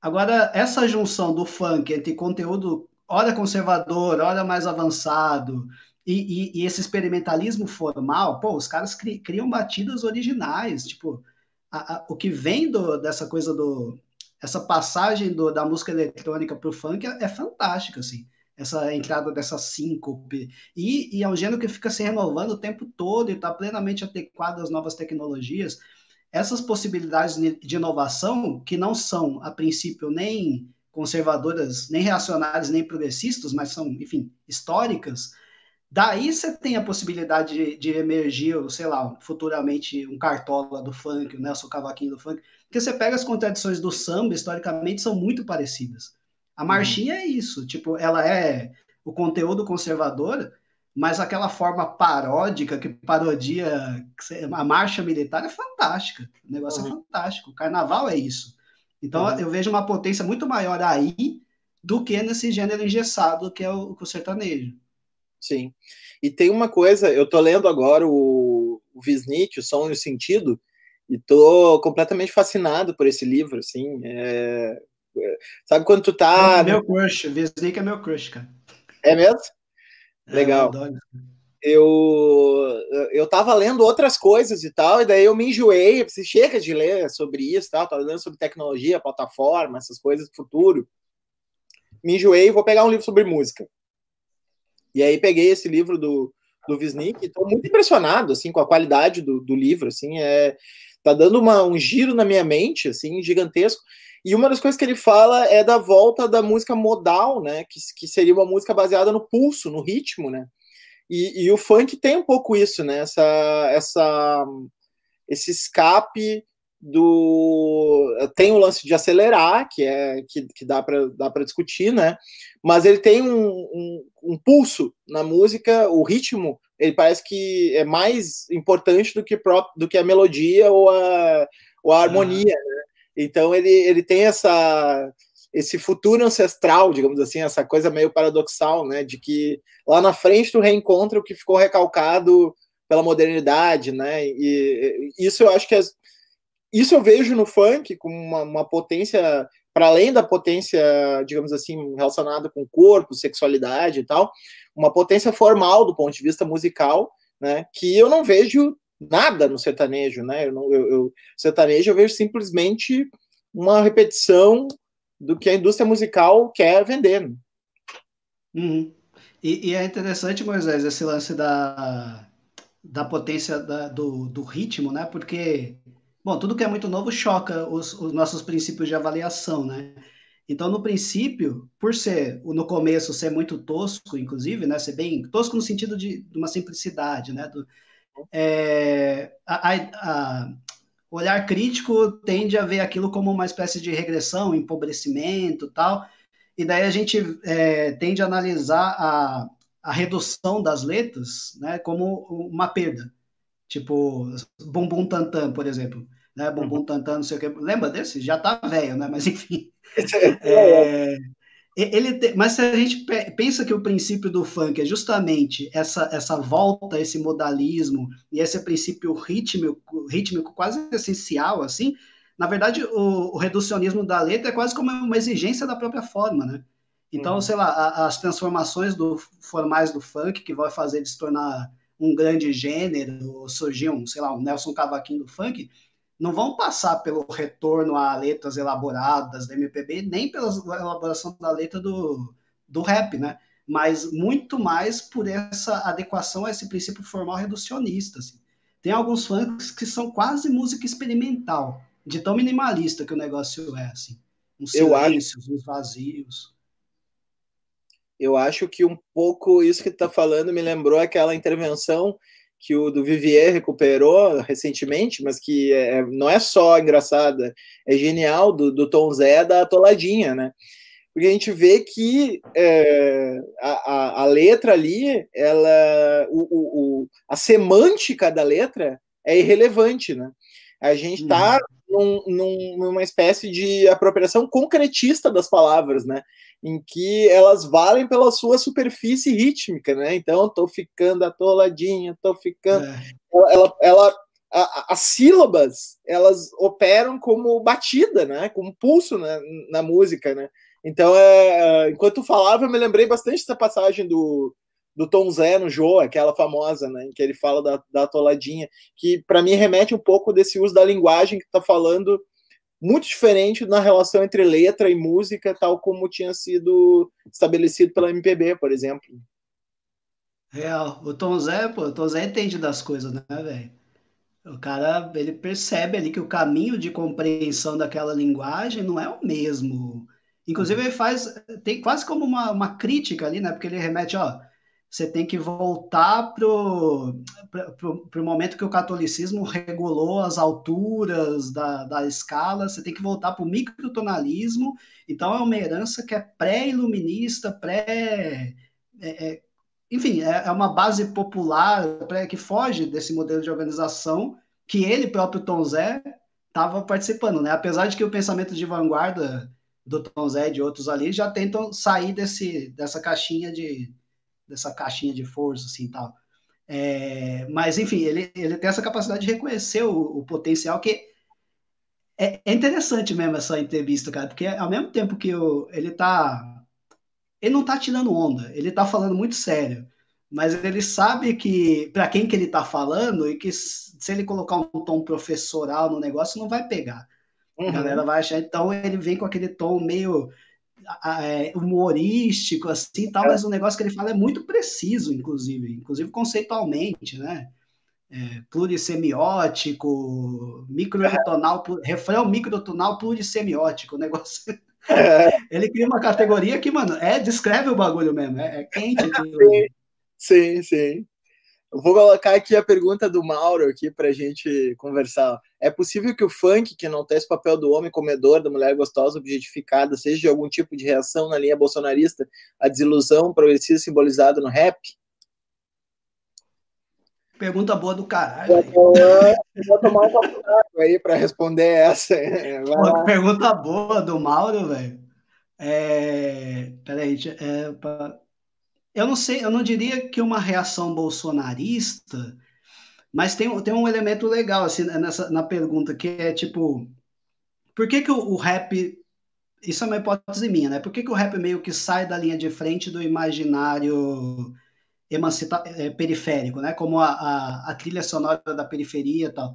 Agora, essa junção do funk entre conteúdo, hora conservador, hora mais avançado, e, e, e esse experimentalismo formal, pô, os caras cri, criam batidas originais, tipo, a, a, o que vem do, dessa coisa do. Essa passagem do, da música eletrônica para o funk é, é fantástica, assim essa entrada dessa síncope. E, e é um gênero que fica se renovando o tempo todo e está plenamente adequado às novas tecnologias essas possibilidades de inovação, que não são, a princípio, nem conservadoras, nem reacionárias, nem progressistas, mas são, enfim, históricas, daí você tem a possibilidade de, de emergir, sei lá, futuramente um cartola do funk, o Nelson Cavaquinho do funk, porque você pega as contradições do samba, historicamente, são muito parecidas. A uhum. marchinha uhum. é isso, tipo, ela é o conteúdo conservador, mas aquela forma paródica que parodia a marcha militar é fantástica. O negócio é uhum. é fantástico. O carnaval é isso. Então uhum. eu vejo uma potência muito maior aí do que nesse gênero engessado que é o, o sertanejo. Sim. E tem uma coisa, eu tô lendo agora o, o o Som e o Sentido, e tô completamente fascinado por esse livro, assim. É... é sabe quando tu tá. É meu crush, Visnich é meu crush, cara. É mesmo? Legal. eu, eu tava lendo outras coisas e tal, e daí eu me enjoei, você chega de ler sobre isso, tal, tava lendo sobre tecnologia, plataforma, essas coisas do futuro. Me enjoei, vou pegar um livro sobre música. E aí peguei esse livro do, do Visnik, estou muito impressionado assim com a qualidade do, do livro, assim, é tá dando uma, um giro na minha mente, assim, gigantesco. E uma das coisas que ele fala é da volta da música modal, né? Que, que seria uma música baseada no pulso, no ritmo, né? E, e o funk tem um pouco isso, né? Essa, essa, esse escape do tem o lance de acelerar que é que, que dá para dá para discutir né mas ele tem um, um, um, pulso na música o ritmo ele parece que é mais importante do que próprio do que a melodia ou a, ou a harmonia ah. né? Então ele, ele tem essa esse futuro ancestral, digamos assim, essa coisa meio paradoxal, né, de que lá na frente tu reencontra o que ficou recalcado pela modernidade, né? E isso eu acho que é, isso eu vejo no funk com uma, uma potência para além da potência, digamos assim, relacionada com corpo, sexualidade e tal, uma potência formal do ponto de vista musical, né? Que eu não vejo nada no sertanejo, né? Eu, não, eu, eu, sertanejo eu vejo simplesmente uma repetição do que a indústria musical quer vender. Uhum. E, e, é interessante, Moisés, esse lance da, da potência da, do, do ritmo, né? Porque, bom, tudo que é muito novo choca os, os nossos princípios de avaliação, né? Então, no princípio, por ser, no começo, ser muito tosco, inclusive, né? Ser bem tosco no sentido de, de uma simplicidade, né? Do, é, a, a, o olhar crítico tende a ver aquilo como uma espécie de regressão, empobrecimento tal, e daí a gente é, tende a analisar a, a redução das letras né, como uma perda. Tipo, Bumbum Tantan, por exemplo. Né? Bumbum uhum. Tantan, não sei o que. Lembra desse? Já tá velho, né? Mas enfim. É, ele te, mas se a gente pensa que o princípio do funk é justamente essa, essa volta, esse modalismo e esse princípio rítmico, rítmico quase essencial, assim, na verdade o, o, reducionismo da letra é quase como uma exigência da própria forma, né? Então, uhum. sei lá, a, as transformações do, formais do funk que vai fazer de se tornar um grande gênero, surgir um, sei lá, um Nelson Cavaquinho do funk, não vão passar pelo retorno a letras elaboradas da MPB, nem pela elaboração da letra do, do rap, né? Mas muito mais por essa adequação a esse princípio formal reducionista. Assim. Tem alguns funks que são quase música experimental, de tão minimalista que o negócio é, assim. Uns silêncios, uns vazios. Eu acho que um pouco isso que tu tá falando me lembrou aquela intervenção que o do Vivier recuperou recentemente, mas que é, não é só engraçada, é genial, do, do Tom Zé da Toladinha, né? Porque a gente vê que é, a, a, letra ali, ela, o, o, a semântica da letra é irrelevante, né? A gente está uhum. num, num, numa espécie de apropriação concretista das palavras, né? Em que elas valem pela sua superfície rítmica, né? Então, tô ficando atoladinha, tô ficando. É. Ela, ela, ela a, as sílabas elas operam como batida, né? Como pulso né? na música, né? Então, é, enquanto falava, eu me lembrei bastante dessa passagem do, do Tom Zé no Jô, aquela famosa, né? Em que ele fala da, da atoladinha, que para mim remete um pouco desse uso da linguagem que tá falando muito diferente na relação entre letra e música, tal como tinha sido estabelecido pela MPB, por exemplo. Real. O Tom Zé, pô, o Tom Zé entende das coisas, né, velho? O cara, ele percebe ali que o caminho de compreensão daquela linguagem não é o mesmo. Inclusive, ele faz, tem quase como uma, uma crítica ali, né? Porque ele remete, ó, você tem que voltar para o momento que o catolicismo regulou as alturas da, da escala, você tem que voltar para o microtonalismo, então é uma herança que é pré-iluminista, pré... É, é, enfim, é, é, uma base popular pré, que foge desse modelo de organização que ele próprio, Tom Zé, estava participando, né? Apesar de que o pensamento de vanguarda do Tom Zé e de outros ali já tentam sair desse, dessa caixinha de dessa caixinha de força, assim, tal. É, mas, enfim, ele, ele tem essa capacidade de reconhecer o, o potencial que é, é, interessante mesmo essa entrevista, cara, porque ao mesmo tempo que o, ele tá ele não tá tirando onda, ele tá falando muito sério, mas ele sabe que para quem que ele tá falando e que se ele colocar um tom professoral no negócio não vai pegar. Uhum. A galera vai achar, então ele vem com aquele tom meio humorístico, assim, tal, é. mas o negócio que ele fala é muito preciso, inclusive, inclusive conceitualmente, né? É, plurissemiótico, microtonal, refrão microtonal plurissemiótico, o negócio. É. Ele cria uma categoria que, mano, é, descreve o bagulho mesmo, é, é quente. (laughs) sim, sim. Eu vou colocar aqui a pergunta do Mauro aqui para a gente conversar. É possível que o funk, que não tem esse papel do homem comedor, da mulher gostosa, objetificada, seja de algum tipo de reação na linha bolsonarista, a desilusão progressista simbolizada no rap? Pergunta boa do caralho. vou tomar um copo aí para responder essa. (laughs) pergunta boa do Mauro, velho. É... Peraí, é, eu não sei, eu não diria que uma reação bolsonarista, mas tem, tem um elemento legal assim nessa na pergunta que é tipo, por que que o, o rap isso é uma hipótese minha, né? Por que, que o rap meio que sai da linha de frente do imaginário emancipa é, periférico, né? Como a, a, a, trilha sonora da periferia e tal.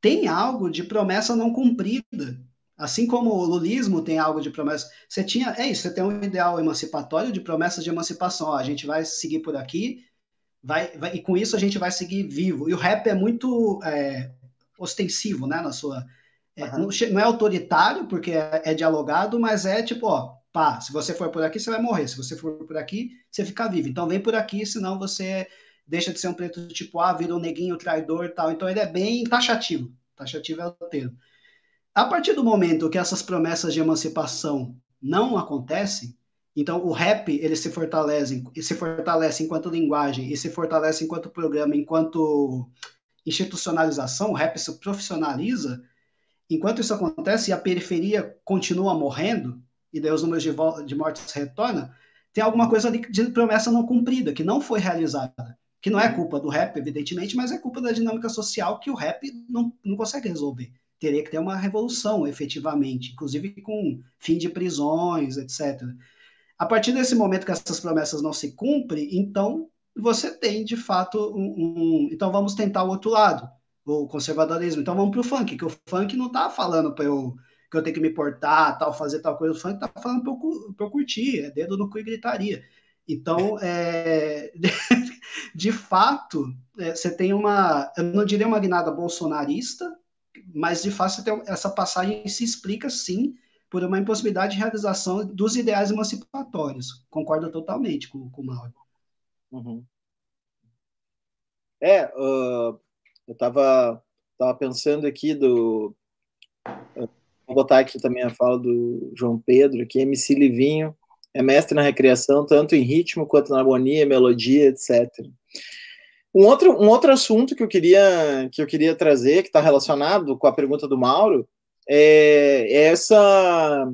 Tem algo de promessa não cumprida Assim como o lulismo tem algo de promessa, você tinha, é isso, você tem um ideal emancipatório de promessas de emancipação. Ó, a gente vai seguir por aqui, vai, vai, e com isso a gente vai seguir vivo. E o rap é muito é, ostensivo, né, na sua... É, uhum. não, não, é autoritário, porque é, é, dialogado, mas é tipo, ó, pá, se você for por aqui, você vai morrer. Se você for por aqui, você fica vivo. Então vem por aqui, senão você deixa de ser um preto tipo, ah, vira um neguinho traidor e tal. Então ele é bem taxativo taxativo é o termo. A partir do momento que essas promessas de emancipação não acontecem, então o rap ele se fortalece, se fortalece enquanto linguagem e se fortalece enquanto programa, enquanto institucionalização, o rap se profissionaliza. Enquanto isso acontece e a periferia continua morrendo, e daí os números de, de mortes retornam, tem alguma coisa ali de promessa não cumprida, que não foi realizada. Que não é culpa do rap, evidentemente, mas é culpa da dinâmica social que o rap não, não consegue resolver. Teria que ter uma revolução, efetivamente, inclusive com fim de prisões, etc. A partir desse momento que essas promessas não se cumprem, então você tem, de fato, um, um... Então vamos tentar o outro lado, o conservadorismo. Então vamos para o funk, que o funk não está falando para eu que eu tenho que me portar, tal, fazer tal coisa. O funk tá falando para eu, eu curtir, é dedo no cu e gritaria. Então, é, (laughs) de fato, é, você tem uma, eu não diria uma guinada bolsonarista, mas de fato essa passagem se explica sim por uma impossibilidade de realização dos ideais emancipatórios. Concordo totalmente com, com o Mauro. Uhum. É, uh, eu estava tava pensando aqui do Vou botar aqui também a fala do João Pedro, que MC Livinho é mestre na recriação, tanto em ritmo quanto na harmonia, melodia, etc. Um outro, um outro assunto que eu queria, que eu queria trazer, que está relacionado com a pergunta do Mauro, é, é essa,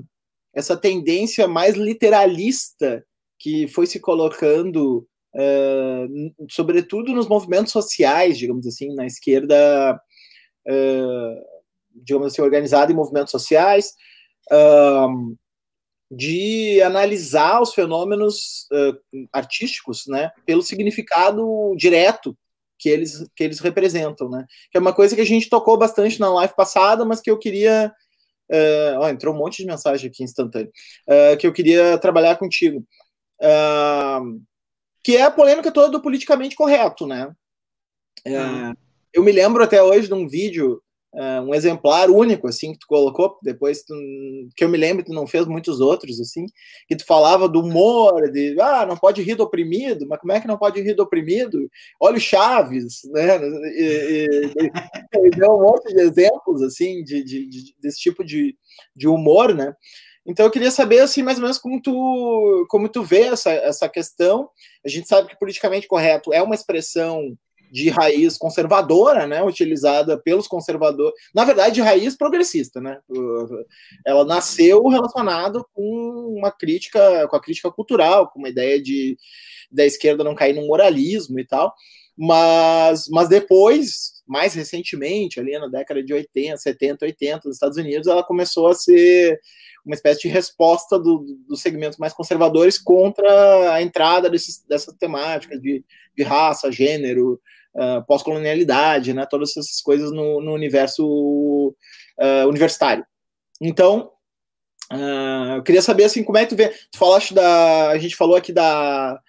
essa tendência mais literalista que foi se colocando, uh, sobretudo nos movimentos sociais, digamos assim, na esquerda. Uh, digamos assim, organizada em movimentos sociais, um, de analisar os fenômenos uh, artísticos, né, pelo significado direto que eles, que eles representam, né, que é uma coisa que a gente tocou bastante na live passada, mas que eu queria, uh, oh, entrou um monte de mensagem aqui instantâneo, uh, que eu queria trabalhar contigo, que é a polêmica toda do politicamente correto, né, uhum. eu me lembro até hoje de um vídeo uh, um exemplar único, assim, que tu colocou, depois tu, que eu me lembro, tu não fez muitos outros, assim, que tu falava do humor, de, ah, não pode rir do oprimido, mas como é que não pode rir do oprimido? Olha o Chaves, né, e, e, e deu um monte de exemplos, assim, de, de, de, desse tipo de, de humor, né, então eu queria saber assim mais ou menos como tu como tu vê essa, essa questão. A gente sabe que politicamente correto é uma expressão de raiz conservadora, né, utilizada pelos conservadores, na verdade, de raiz progressista, né? Ela nasceu relacionada com uma crítica, com a crítica cultural, com uma ideia de da esquerda não cair no moralismo e tal. Mas, mas depois, mais recentemente, ali na década de 80, 70, 80, nos Estados Unidos, ela começou a ser uma espécie de resposta do, dos segmentos mais conservadores contra a entrada desses, dessas temáticas de, de raça, gênero, uh, pós-colonialidade, né, todas essas coisas no, no universo uh, universitário. Então, uh, eu queria saber assim, como é que tu vê. Tu falaste da. A gente falou aqui da,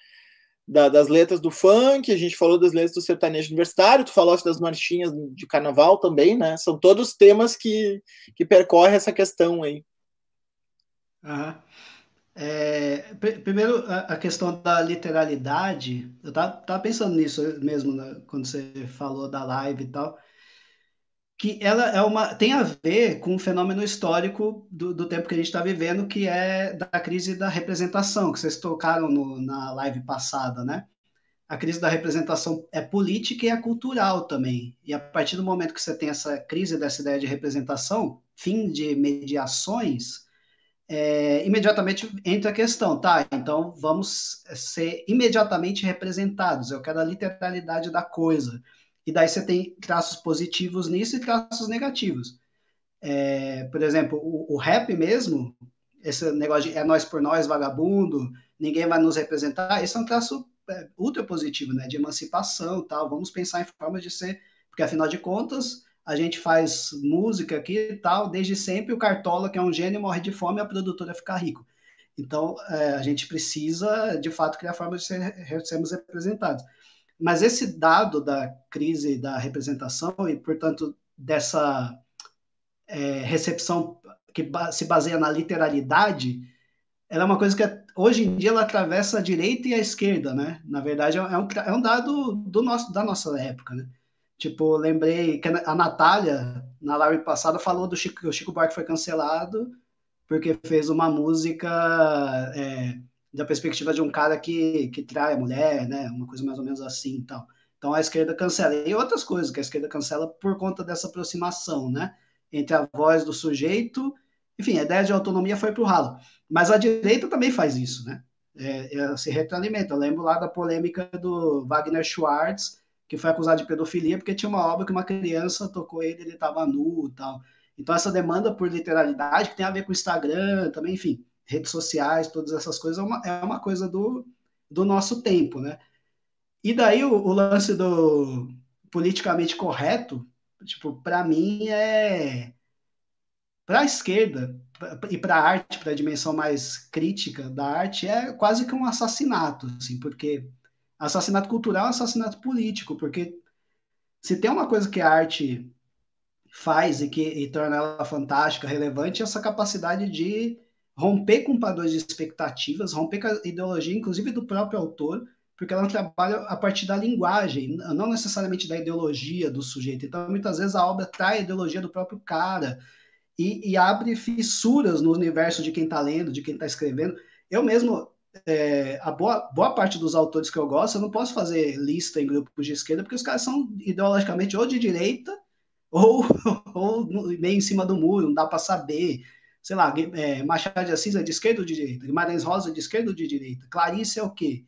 da, das letras do funk, a gente falou das letras do sertanejo universitário, tu falaste das marchinhas de carnaval também, né? São todos temas que, que percorrem essa questão aí. Uhum. É, primeiro, a, a, questão da literalidade, eu tava, tava pensando nisso mesmo né, quando você falou da live e tal, que ela é uma, tem a ver com o fenômeno histórico do, do tempo que a gente está vivendo, que é da crise da representação, que vocês tocaram no, na live passada, né? A crise da representação é política e é cultural também. E a partir do momento que você tem essa crise dessa ideia de representação, fim de mediações, é, imediatamente entra a questão, tá? Então vamos ser imediatamente representados. Eu quero a literalidade da coisa. E daí você tem traços positivos nisso e traços negativos. É, por exemplo, o, o, rap mesmo, esse negócio de é nós por nós, vagabundo, ninguém vai nos representar, esse é um traço é, ultra positivo, né? De emancipação tal. Vamos pensar em formas de ser, porque afinal de contas a gente faz música aqui e tal, desde sempre o Cartola, que é um gênio, morre de fome e a produtora fica rico. Então, é, a gente precisa, de fato, criar formas de ser, sermos representados. Mas esse dado da crise da representação e, portanto, dessa é, recepção que se baseia na literalidade, ela é uma coisa que hoje em dia ela atravessa a direita e a esquerda, né? Na verdade, é um, é um dado do nosso, da nossa época, né? Tipo, lembrei que a Natália, na live passada, falou do Chico, que o Chico Buarque foi cancelado porque fez uma música é, da perspectiva de um cara que, que trai a mulher, né? Uma coisa mais ou menos assim e tal. Então a esquerda cancela. E outras coisas que a esquerda cancela por conta dessa aproximação, né? Entre a voz do sujeito. Enfim, a ideia de autonomia foi para o ralo. Mas a direita também faz isso, né? É, é, se retroalimenta. Eu lembro lá da polêmica do Wagner Schwartz, que foi acusado de pedofilia porque tinha uma obra que uma criança tocou ele, ele estava nu e tal. Então, essa demanda por literalidade, que tem a ver com Instagram também, enfim, redes sociais, todas essas coisas, é uma, é uma coisa do, do nosso tempo, né? E daí o, o lance do politicamente correto, tipo, para mim é para a esquerda e para a arte, para a dimensão mais crítica da arte, é quase que um assassinato, assim, porque assassinato cultural é assassinato político, porque se tem uma coisa que a arte faz e que e torna ela fantástica, relevante, é essa capacidade de romper com padrões de expectativas, romper com a ideologia, inclusive do próprio autor, porque ela trabalha a partir da linguagem, não necessariamente da ideologia do sujeito. Então, muitas vezes a obra traz a ideologia do próprio cara e, e abre fissuras no universo de quem está lendo, de quem está escrevendo. Eu mesmo, é, a boa, boa parte dos autores que eu gosto, eu não posso fazer lista em grupos de esquerda, porque os caras são ideologicamente ou de direita (laughs) ou, ou meio em cima do muro, não dá para saber. Sei lá, é, Machado de Assis é de esquerda ou de direita? Guimarães Rosa é de esquerda ou de direita? Clarice é o quê?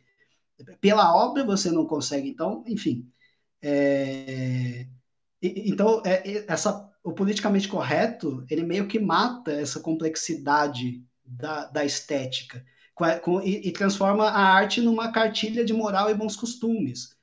Pela obra você não consegue, então, enfim. É, então, é, essa, o politicamente correto, ele meio que mata essa complexidade da, da estética com, e, e, transforma a arte numa cartilha de moral e bons costumes.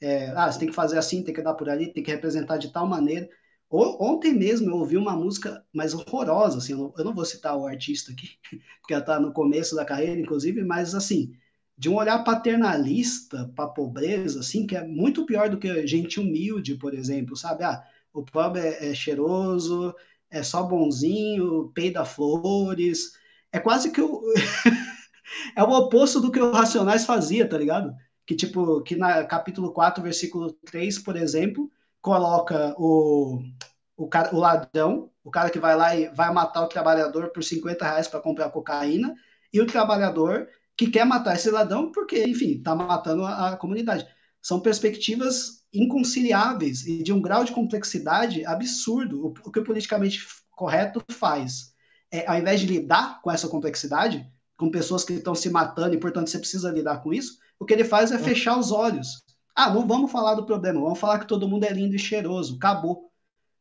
É, ah, você tem que fazer assim, tem que dar por ali, tem que representar de tal maneira. Ontem mesmo eu ouvi uma música mais horrorosa, assim, eu não, eu não vou citar o artista aqui, (laughs) porque ela está no começo da carreira, inclusive, mas assim, de um olhar paternalista para a pobreza, assim, que é muito pior do que gente humilde, por exemplo, sabe? Ah, o pobre é, é cheiroso, é só bonzinho, peida flores. É quase que o. (laughs) é o oposto do que o Racionais fazia, tá ligado? Que, tipo, que na capítulo 4, versículo 3, por exemplo, coloca o, o, cara, o ladrão, o cara que vai lá e vai matar o trabalhador por 50 reais para comprar cocaína, e o trabalhador que quer matar esse ladrão porque, enfim, está matando a, a, comunidade. São perspectivas inconciliáveis e de um grau de complexidade absurdo. O, o que o politicamente correto faz é, ao invés de lidar com essa complexidade, com pessoas que estão se matando e, portanto, você precisa lidar com isso, o que ele faz é fechar os olhos ah, não vamos falar do problema, vamos falar que todo mundo é lindo e cheiroso, acabou.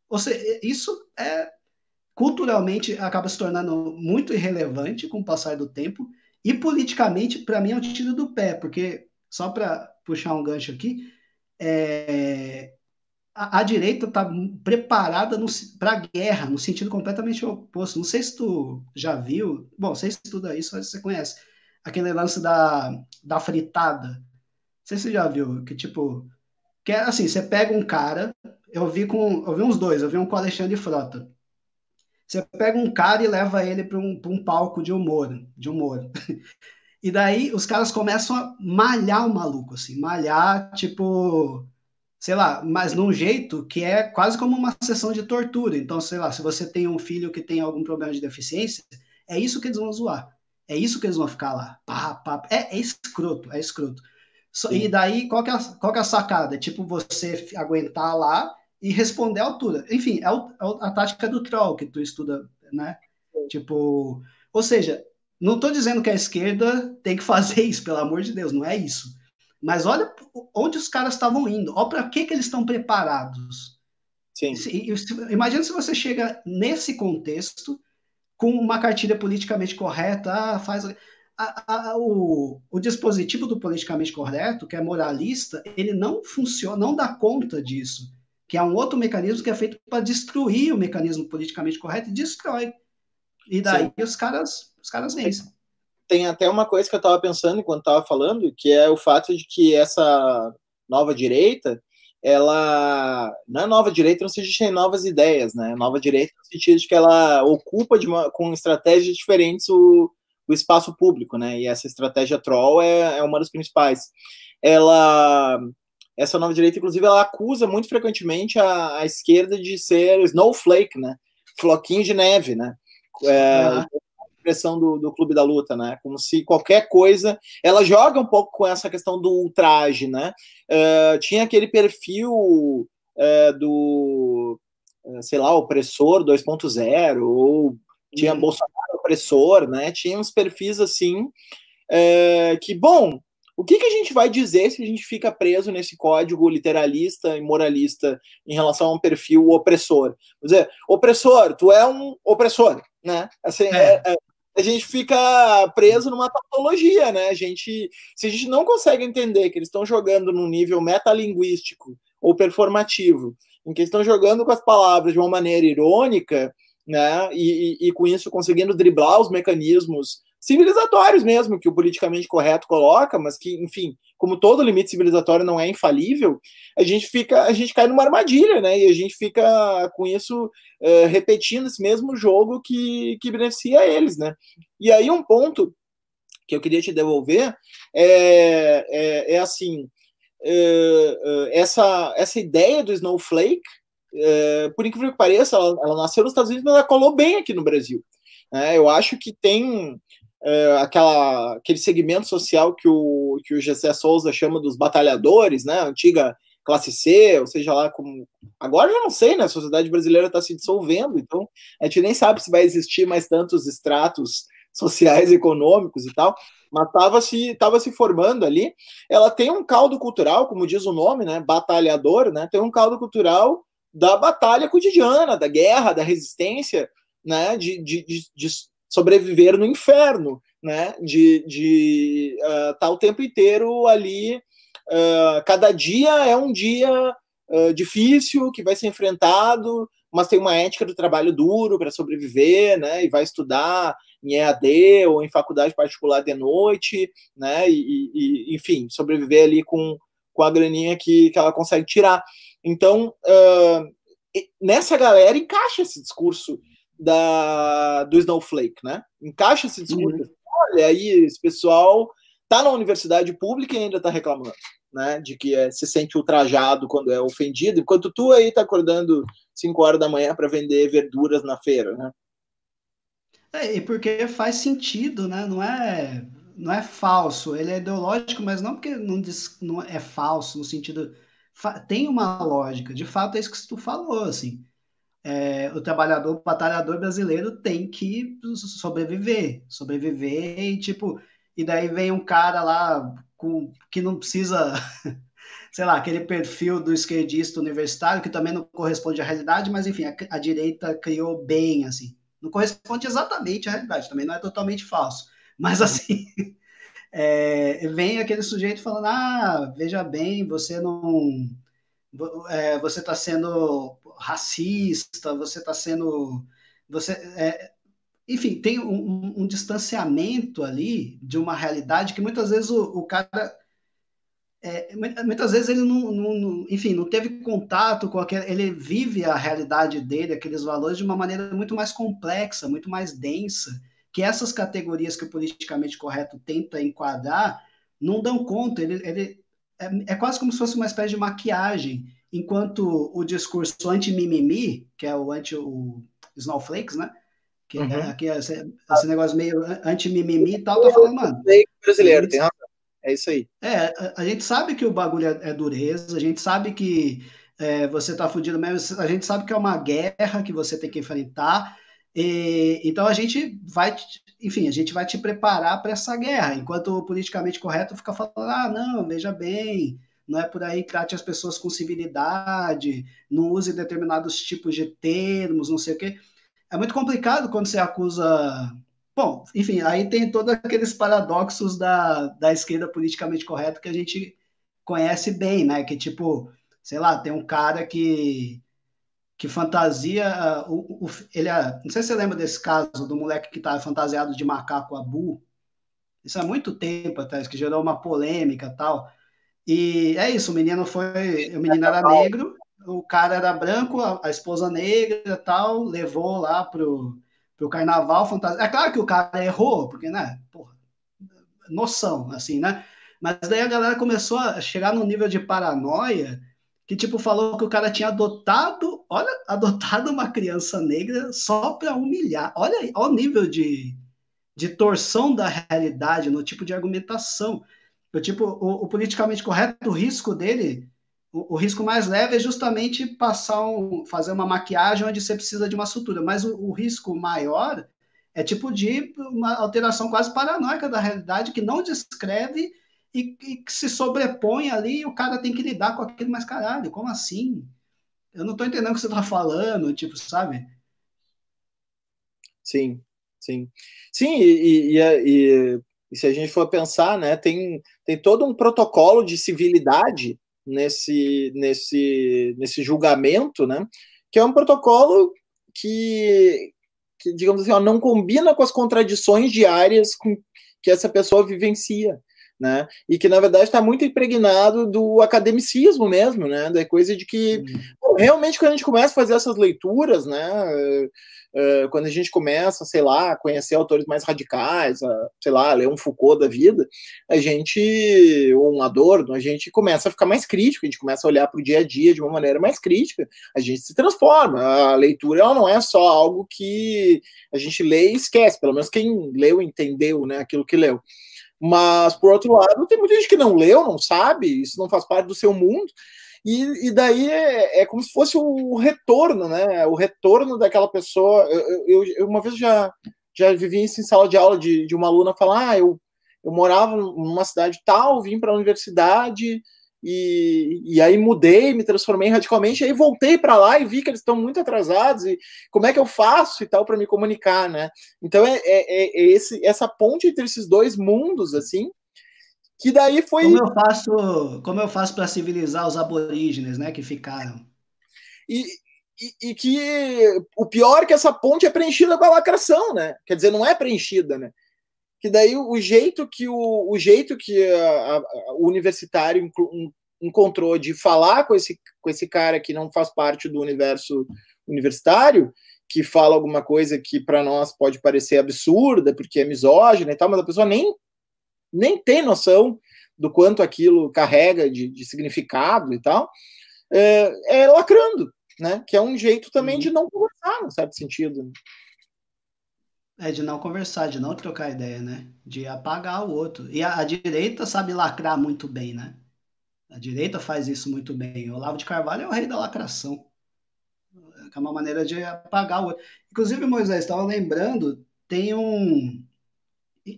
Ou seja, isso é culturalmente acaba se tornando muito irrelevante com o passar do tempo e politicamente para mim é um tiro do pé, porque só para puxar um gancho aqui, é, a, a, direita está preparada para a guerra, no sentido completamente oposto. Não sei se tu já viu, bom, sei se estuda isso, mas você conhece aquele lance da, da fritada sei se você já viu, que tipo, que é assim, você pega um cara, eu vi com, eu vi uns dois, eu vi um com Alexandre Frota. Você pega um cara e leva ele para um, um palco de humor, de humor. (laughs) E daí os caras começam a malhar o maluco, assim, malhar, tipo, sei lá, mas num jeito que é quase como uma sessão de tortura. Então, sei lá, se você tem um filho que tem algum problema de deficiência, é isso que eles vão zoar. É isso que eles vão ficar lá. Pá, pá. É, é escroto, é escroto. E daí, qual que, é a, qual que é a sacada? Tipo, você aguentar lá e responder à altura. Enfim, é, o, é a tática do troll que tu estuda, né? Tipo, ou seja, não estou dizendo que a esquerda tem que (laughs) fazer isso, pelo amor de Deus, não é isso. Mas olha onde os caras estavam indo, olha para que, que eles estão preparados. Sim. Imagina se você chega nesse contexto com uma cartilha politicamente correta, ah, faz a, a, o, o, dispositivo do politicamente correto, que é moralista, ele não funciona, não dá conta disso, que é um outro mecanismo que é feito para destruir o mecanismo politicamente correto e destrói. E daí Sim. os caras, os caras vencem. Tem até uma coisa que eu estava pensando enquanto estava falando, que é o fato de que essa nova direita, ela não é nova direita no sentido de novas ideias, né? Nova direita no sentido de que ela ocupa uma, com estratégias diferentes o, o espaço público, né? E essa estratégia troll é, é uma das principais. Ela essa nova direita, inclusive, ela acusa muito frequentemente a, a esquerda de ser snowflake, né? Floquinho de neve, né? É, expressão do, do Clube da Luta, né? Como se qualquer coisa. Ela joga um pouco com essa questão do ultraje, né? Uh, tinha aquele perfil uh, do, uh, sei lá, opressor 2.0, ou tinha uhum. Bolsonaro opressor, né? Tinha uns perfis assim. que, bom, o que, que a gente vai dizer se a gente fica preso nesse código literalista e moralista em relação a um perfil opressor? Quer dizer, opressor, tu é um opressor, né? Assim, é. É, é a gente fica preso numa tautologia, né? A gente, se a gente não consegue entender que eles estão jogando num nível metalinguístico ou performativo, em que estão jogando com as palavras de uma maneira irônica, né? E, e, e com isso conseguindo driblar os mecanismos civilizatórios mesmo, que o politicamente correto coloca, mas que, enfim, como todo limite civilizatório não é infalível, a gente fica, a gente cai numa armadilha, né? E a gente fica com isso uh, repetindo esse mesmo jogo que, que beneficia eles, né? E aí um ponto que eu queria te devolver é, é, é assim, uh, uh, essa, essa ideia do snowflake, por incrível que pareça, ela, ela nasceu nos Estados Unidos, mas ela colou bem aqui no Brasil. Né? Eu acho que tem é, aquela, aquele segmento social que o, que o Gessé Souza chama dos batalhadores, né? Antiga classe C, ou seja lá como. Agora eu não sei, né? A sociedade brasileira está se dissolvendo, então a gente nem sabe se vai existir mais tantos estratos sociais econômicos e tal, mas estava se, tava se formando ali. Ela tem um caldo cultural, como diz o nome, né? Batalhador, né? Tem um caldo cultural da batalha cotidiana, da guerra, da resistência, né? De, de, de sobreviver no inferno, né? De, de uh, tá o tempo inteiro ali. Uh, cada dia é um dia uh, difícil que vai ser enfrentado, mas tem uma ética do trabalho duro para sobreviver, né? E vai estudar em EAD ou em faculdade particular de noite, né? E, e enfim, sobreviver ali com, com a graninha que, que ela consegue tirar. Então, uh, nessa galera encaixa esse discurso da, do Snowflake, né? Encaixa esse discurso. Uhum. Olha aí, esse pessoal tá na universidade pública e ainda tá reclamando, né? De que é, se sente ultrajado quando é ofendido, enquanto tu aí tá acordando 5 horas da manhã para vender verduras na feira, né? É, e porque faz sentido, né? Não é, não é falso. Ele é ideológico, mas não porque não, diz, não é falso no sentido tem uma lógica. De fato é isso que tu falou, assim é, o trabalhador, o batalhador brasileiro tem que sobreviver, sobreviver e tipo, e daí vem um cara lá com que não precisa, (laughs) sei lá, aquele perfil do esquerdista universitário que também não corresponde à realidade, mas enfim, a, a direita criou bem assim. Não corresponde exatamente à realidade, também não é totalmente falso, mas uhum. assim, (laughs) é, vem aquele sujeito falando: "Ah, veja bem, você não é, você está sendo racista, você está sendo. Você, é, enfim, tem um, um, distanciamento ali de uma realidade que muitas vezes o, o cara. É, muitas vezes ele não, não, enfim, não teve contato com aquele, ele vive a realidade dele, aqueles valores de uma maneira muito mais complexa, muito mais densa, que essas categorias que o politicamente correto tenta enquadrar não dão conta. Ele, ele é, é quase como se fosse uma espécie de maquiagem enquanto o discurso anti-mimimi, que é o anti o snowflakes, né? Que é uhum. é, aqui, esse, esse, negócio meio anti-mimimi e tal, tá falando, mano. Brasileiro, tem razão. É isso aí. É, a, a, gente sabe que o bagulho é, é dureza, a gente sabe que é, você tá fudido mesmo, a gente sabe que é uma guerra que você tem que enfrentar. E, então a gente vai, enfim, a gente vai te preparar para essa guerra, enquanto o politicamente correto fica falando, ah, não, veja bem, não é por aí, trate as pessoas com civilidade, não use determinados tipos de termos, não sei o quê. É muito complicado quando você acusa. Bom, enfim, aí tem todos aqueles paradoxos da, da esquerda politicamente correta que a gente conhece bem, né? Que tipo, sei lá, tem um cara que que fantasia o, o, ele é, não sei se você lembra desse caso do moleque que tá fantasiado de macaco abu isso há muito tempo atrás que gerou uma polêmica tal e é isso, o menino foi. O menino era negro, o cara era branco, a, a esposa negra tal, levou lá pro, pro carnaval fantasia. É claro que o cara errou, porque, né, porra, noção, assim, né? Mas daí a galera começou a chegar no nível de paranoia que tipo falou que o cara tinha adotado, olha, adotado uma criança negra só para humilhar. Olha olha o nível de, de torção da realidade no tipo de argumentação. O tipo, o, o politicamente correto, o risco dele, o, o, risco mais leve é justamente passar um, fazer uma maquiagem onde você precisa de uma sutura, mas o, o risco maior é tipo de uma alteração quase paranoica da realidade que não descreve e, e que se sobrepõe ali e o cara tem que lidar com aquilo, mas caralho, como assim? Eu não tô entendendo o que você tá falando, tipo, sabe? Sim, sim. Sim, e, e, e, e se a gente for pensar, né, tem, tem todo um protocolo de civilidade nesse, nesse, nesse julgamento, né, que é um protocolo que, que digamos assim, ó, não combina com as contradições diárias com, que essa pessoa vivencia né? E que na verdade está muito impregnado do academicismo mesmo, né? Da coisa de que uhum. bom, realmente quando a gente começa a fazer essas leituras, né? Uh, quando a gente começa, sei lá, a conhecer autores mais radicais, a, sei lá, ler um Foucault da vida, a gente, ou um Adorno, a gente começa a ficar mais crítico, a gente começa a olhar para o dia a dia de uma maneira mais crítica, a gente se transforma. A leitura ela não é só algo que a gente lê e esquece, pelo menos quem leu entendeu né, aquilo que leu. Mas, por outro lado, tem muita gente que não leu, não sabe, isso não faz parte do seu mundo. E, e daí é, é, como se fosse o retorno, né? O retorno daquela pessoa. Eu, eu, eu uma vez já, já vivi isso em sala de aula de, de uma aluna falar: ah, eu, eu morava numa cidade tal, vim para a universidade, e, e aí mudei, me transformei radicalmente, aí voltei para lá e vi que eles estão muito atrasados, e como é que eu faço e tal para me comunicar, né? Então é, é, é, esse, essa ponte entre esses dois mundos, assim, que daí foi... Como eu faço, como eu faço para civilizar os aborígenes, né, que ficaram. E, e, e, que o pior é que essa ponte é preenchida com a lacração, né? Quer dizer, não é preenchida, né? Que daí o jeito que o, o jeito que a, a, o universitário encontrou de falar com esse, com esse cara que não faz parte do universo universitário, que fala alguma coisa que para nós pode parecer absurda, porque é misógina e tal, mas a pessoa nem, nem tem noção do quanto aquilo carrega de, de significado e tal, é, é, lacrando, né? Que é um jeito também uhum. de não conversar, no certo sentido. É de não conversar, de não trocar ideia, né? De apagar o outro. E a, a, direita sabe lacrar muito bem, né? A direita faz isso muito bem. O Olavo de Carvalho é o rei da lacração. É uma maneira de apagar o outro. Inclusive, Moisés, estava lembrando, tem um.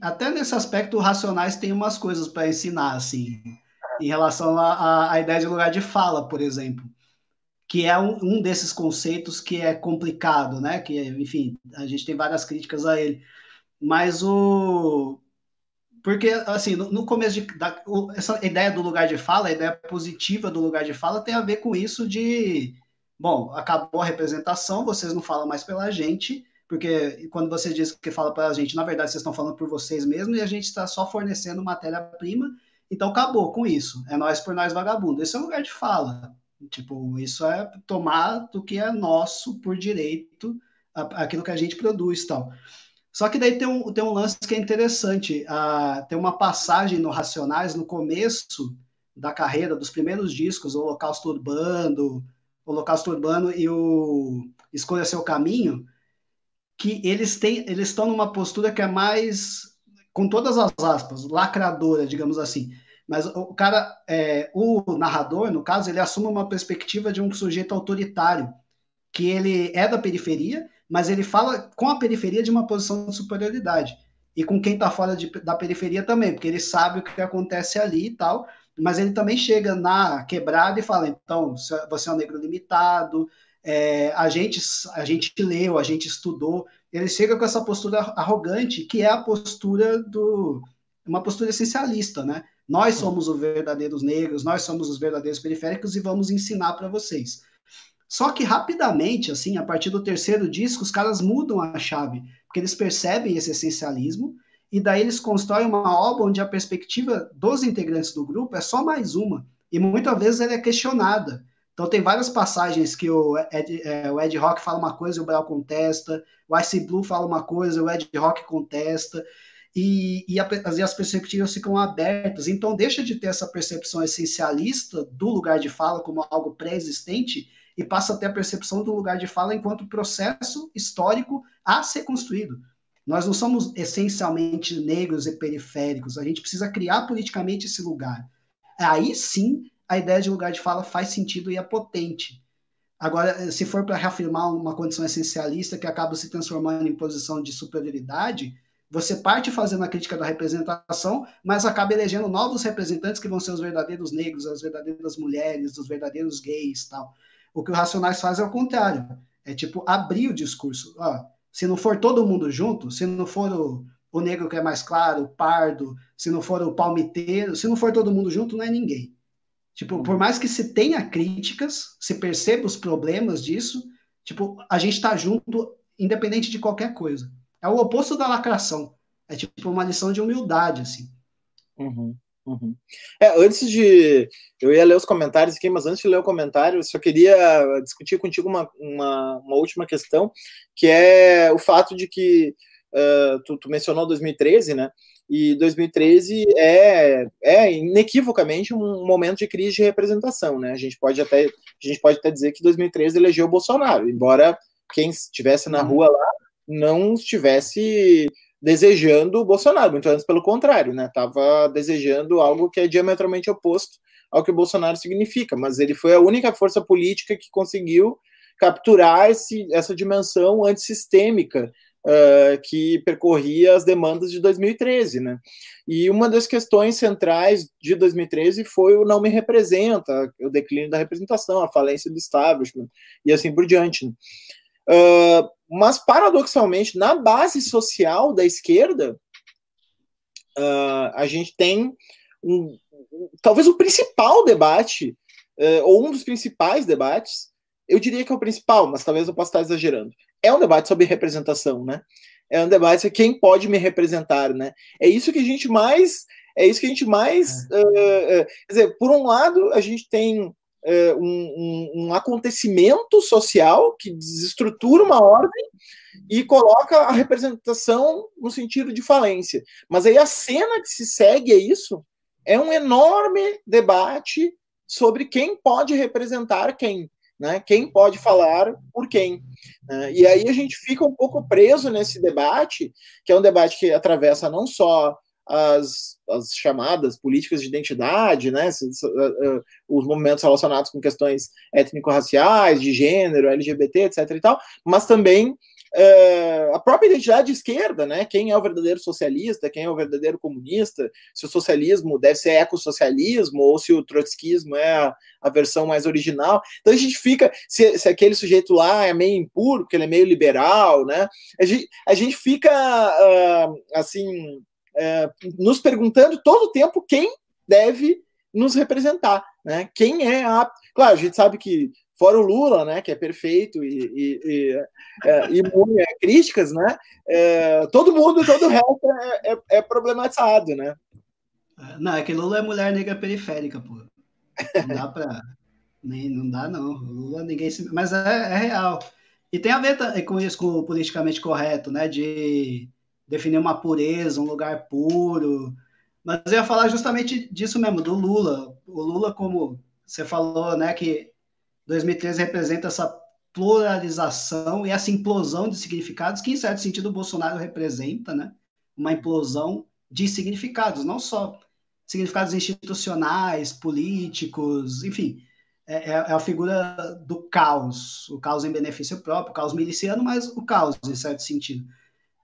Até nesse aspecto, Racionais tem umas coisas para ensinar, assim, em relação à ideia de lugar de fala, por exemplo que é um, um, desses conceitos que é complicado, né? Que, enfim, a gente tem várias críticas a ele. Mas o. Porque, assim, no, começo de. Da, essa ideia do lugar de fala, a ideia positiva do lugar de fala, tem a ver com isso de. Bom, acabou a representação, vocês não falam mais pela gente, porque quando vocês dizem que fala pela gente, na verdade vocês estão falando por vocês mesmos e a gente está só fornecendo matéria-prima, então acabou com isso. É nós por nós vagabundo. Esse é o lugar de fala. Tipo, isso é tomar do que é nosso por direito, aquilo que a gente produz tal. Só que daí tem um, tem um lance que é interessante. Uh, tem uma passagem no Racionais, no começo da carreira, dos primeiros discos, o Holocausto Urbano, Holocausto Urbano e o Escolha Seu Caminho, que eles têm, eles estão numa postura que é mais, com todas as aspas, lacradora, digamos assim mas o cara, é, o narrador, no caso, ele assume uma perspectiva de um sujeito autoritário, que ele é da periferia, mas ele fala com a periferia de uma posição de superioridade. E com quem está fora de, da periferia também, porque ele sabe o que acontece ali e tal, mas ele também chega na quebrada e fala: então, você é um negro limitado, é, a, gente, a gente leu, a gente estudou. Ele chega com essa postura arrogante, que é a postura do. uma postura essencialista, né? Nós somos os verdadeiros negros, nós somos os verdadeiros periféricos e vamos ensinar para vocês. Só que rapidamente, assim, a partir do terceiro disco, os caras mudam a chave, porque eles percebem esse essencialismo e daí eles constroem uma obra onde a perspectiva dos integrantes do grupo é só mais uma e muitas vezes ela é questionada. Então tem várias passagens que o Ed, é, o Ed Rock fala uma coisa e o Brau contesta, o Ice Blue fala uma coisa, o Ed Rock contesta. E, e, a, e as perspectivas ficam abertas. Então, deixa de ter essa percepção essencialista do lugar de fala como algo pré-existente e passa a ter a percepção do lugar de fala enquanto processo histórico a ser construído. Nós não somos essencialmente negros e periféricos, a gente precisa criar politicamente esse lugar. Aí sim, a ideia de lugar de fala faz sentido e é potente. Agora, se for para reafirmar uma condição essencialista que acaba se transformando em posição de superioridade, você parte fazendo a crítica da representação, mas acaba elegendo novos representantes que vão ser os verdadeiros negros, as verdadeiras mulheres, os verdadeiros gays tal. O que o Racionais faz é o contrário. É tipo abrir o discurso. Ó, se não for todo mundo junto, se não for o, o negro que é mais claro, o pardo, se não for o palmiteiro, se não for todo mundo junto, não é ninguém. Tipo, por mais que se tenha críticas, se perceba os problemas disso, tipo, a gente está junto independente de qualquer coisa. É o oposto da lacração. É tipo uma lição de humildade, assim. Uhum, uhum. É, antes de. Eu ia ler os comentários aqui, mas antes de ler o comentário, eu só queria discutir contigo uma, uma, uma última questão, que é o fato de que uh, tu, tu mencionou 2013, né? E 2013 é, é inequivocamente um momento de crise de representação, né? A gente pode até, a gente pode até dizer que 2013 elegeu o Bolsonaro, embora quem estivesse na uhum. rua lá não estivesse desejando o Bolsonaro, muito antes pelo contrário, né? Tava desejando algo que é diametralmente oposto ao que o Bolsonaro significa, mas ele foi a única força política que conseguiu capturar esse, essa dimensão antissistêmica uh, que percorria as demandas de 2013, né? E uma das questões centrais de 2013 foi o não me representa, o declínio da representação, a falência do establishment e assim por diante. Uh, mas, paradoxalmente, na base social da esquerda, uh, a gente tem um, talvez o principal debate, uh, ou um dos principais debates, eu diria que é o principal, mas talvez eu possa estar exagerando. É um debate sobre representação, né? É um debate sobre quem pode me representar, né? É isso que a gente mais, é isso que a gente mais, uh, quer dizer, por um lado a gente tem é, um, um, um, acontecimento social que desestrutura uma ordem e coloca a representação no sentido de falência. Mas aí a cena que se segue a isso é um enorme debate sobre quem pode representar quem. Né? Quem pode falar por quem? Né? E aí a gente fica um pouco preso nesse debate, que é um debate que atravessa não só as, as chamadas políticas de identidade, né, os movimentos relacionados com questões étnico-raciais, de gênero, LGBT, etc. e tal, mas também é, a própria identidade de esquerda, né? Quem é o verdadeiro socialista, quem é o verdadeiro comunista, se o socialismo deve ser ecossocialismo ou se o trotskismo é a, a versão mais original. Então a gente fica, se, se, aquele sujeito lá é meio impuro, porque ele é meio liberal, né? A gente, a gente fica uh, assim é, nos perguntando todo o tempo quem deve nos representar, né? Quem é a. Claro, a gente sabe que fora o Lula, né, que é perfeito e, e, e, é, imune a críticas, né? É, todo mundo, todo o resto é, é, é, problematizado, né? Não, é que Lula é mulher negra periférica, pô. Não dá pra. Nem, não dá, não. Lula ninguém se. Mas é, é real. E tem a ver com isso, com o politicamente correto, né? De definir uma pureza, um lugar puro. Mas eu ia falar justamente disso mesmo, do Lula. O Lula, como você falou, né, que 2013 representa essa pluralização e essa implosão de significados que, em certo sentido, o Bolsonaro representa, né? Uma implosão de significados, não só significados institucionais, políticos, enfim, é, é, é, a figura do caos, o caos em benefício próprio, o caos miliciano, mas o caos, em certo sentido.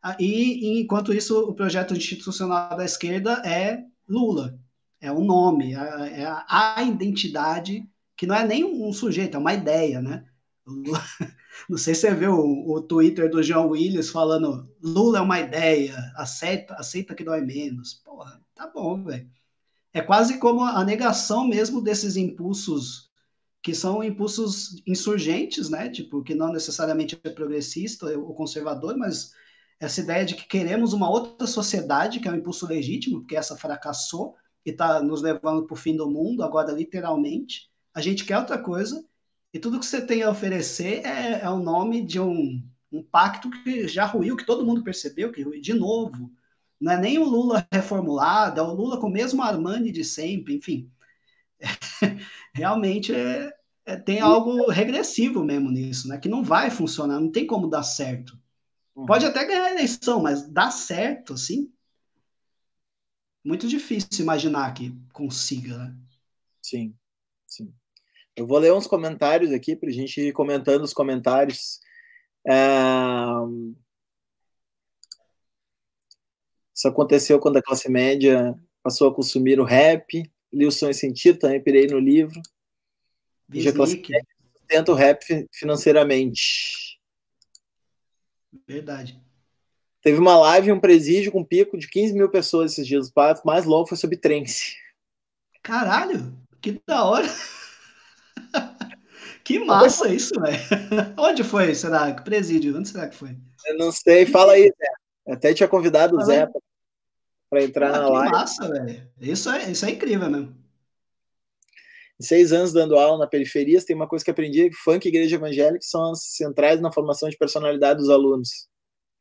Ah, e, enquanto isso, o projeto institucional da esquerda é Lula. É um nome, é, é a identidade, que não é nem um sujeito, é uma ideia, né? (laughs) Não sei se você viu o, o Twitter do João Willis falando Lula é uma ideia, aceita, aceita que dói menos. Porra, tá bom, velho. É quase como a negação mesmo desses impulsos que são impulsos insurgentes, né? Tipo, que não necessariamente é progressista ou conservador, mas essa ideia de que queremos uma outra sociedade, que é um impulso legítimo, porque essa fracassou e está nos levando para o fim do mundo, agora literalmente. A gente quer outra coisa, e tudo que você tem a oferecer é, é o nome de um, um pacto que já ruiu, que todo mundo percebeu que de novo. Não é nem o Lula reformulado, é o Lula com o mesmo Armani de sempre, enfim. (laughs) realmente é, é, tem algo regressivo mesmo nisso, né? Que não vai funcionar, não tem como dar certo. Uhum. Pode até ganhar a eleição, mas dar certo, assim, muito difícil imaginar que consiga, né? Sim, sim. Eu vou ler uns comentários aqui para a gente ir comentando os comentários. É... Isso aconteceu quando a classe média passou a consumir o rap. Li o Sonho Sentido, também pirei no livro. Hoje a classe média sustenta o rap financeiramente. Verdade. Teve uma live, um presídio com pico de 15 mil pessoas esses dias. O mais longo foi sobre trance. Caralho, que da hora. (laughs) que massa isso, velho. (laughs) Onde foi, será? Que presídio? Onde será que foi? Eu não sei. Fala aí, Zé. Até tinha convidado o Zé para entrar ah, na que live. Que massa, velho. Isso é, isso é incrível mesmo. Em seis anos dando aula na periferia, tem uma coisa que aprendi, funk e igreja evangélica são as centrais na formação de personalidade dos alunos.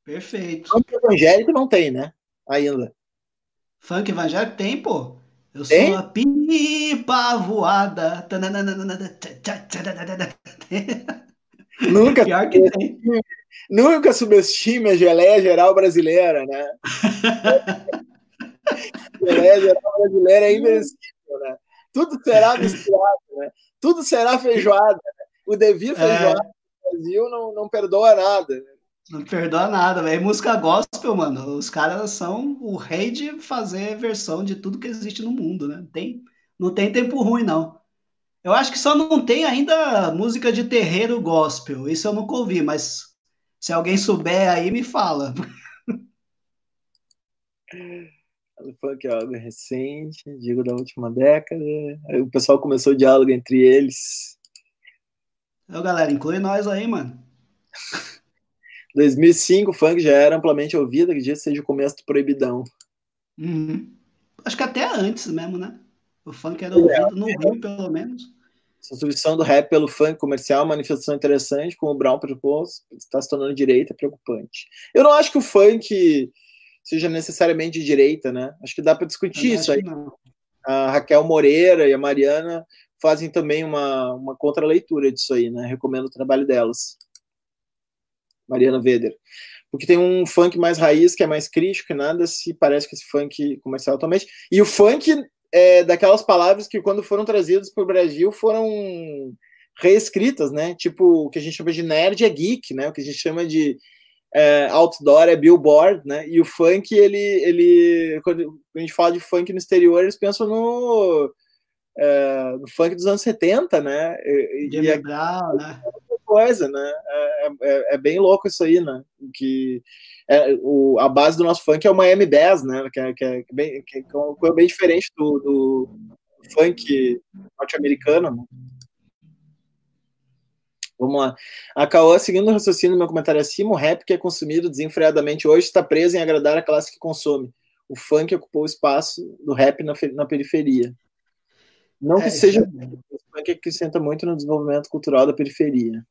Perfeito. Funk evangélico não tem, né? Ainda. Funk evangélico tem, pô. Eu tem? sou a pipa voada. Nunca, Pior que tem. Nunca subestime a geleia geral brasileira, né? (laughs) geleia geral brasileira é invencível, né? Tudo será misturado, né? Tudo será feijoada. Né? O devir é. feijoada é. no Brasil não, não perdoa nada. Né? Não perdoa nada, velho. Música gospel, mano. Os caras são o rei de fazer versão de tudo que existe no mundo, né? Tem, não tem tempo ruim, não. Eu acho que só não tem ainda música de terreiro gospel. Isso eu nunca ouvi, mas se alguém souber aí, me fala. (laughs) O funk é algo recente, digo da última década. Aí o pessoal começou o diálogo entre eles. Ô, galera, inclui nós aí, mano. (laughs) 2005, o funk já era amplamente ouvido, que dia seja o começo do proibidão. Uhum. Acho que até antes mesmo, né? O funk era ouvido é, no Rio, pelo menos. Substituição do rap pelo funk comercial, manifestação interessante, como o Brown propôs, está se tornando direita, preocupante. Eu não acho que o funk seja necessariamente de direita, né? Acho que dá para discutir isso aí. A Raquel Moreira e a Mariana fazem também uma, uma contraleitura disso aí, né? Recomendo o trabalho delas. Mariana Veder. Porque tem um funk mais raiz, que é mais crítico, que nada se parece com esse funk comercial atualmente. E o funk é daquelas palavras que, quando foram trazidas para o Brasil, foram reescritas, né? Tipo, o que a gente chama de nerd é geek, né? O que a gente chama de é, outdoor é billboard, né? E o funk, ele, ele quando a gente fala de funk no exterior, eles pensam no, é, no funk dos anos 70, né? E, e é, né? coisa, né? É, é, é, bem louco isso aí, né? Que é, o, a base do nosso funk é o Miami Bass, né? Que é, que é, bem, que é uma coisa bem diferente do, do funk norte-americano. Né? Vamos lá. A Cauã, seguindo o raciocínio do meu comentário acima, o rap que é consumido desenfreadamente hoje está preso em agradar a classe que consome. O funk ocupou o espaço do rap na, na periferia. Não é, que seja. O funk acrescenta muito no desenvolvimento cultural da periferia.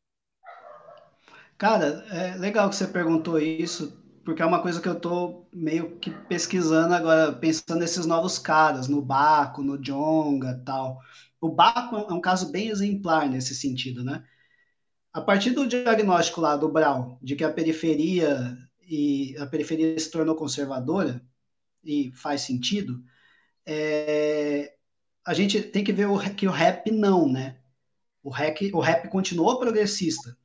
Cara, é legal que você perguntou isso, porque é uma coisa que eu tô meio que pesquisando agora, pensando nesses novos caras, no Baco, no Jonga tal. O Baco é um caso bem exemplar nesse sentido, né? A partir do diagnóstico lá do Brown, de que a periferia e a periferia se tornou conservadora, e faz sentido, é, a gente tem que ver o, que o rap não, né? O rap, o rap continuou progressista,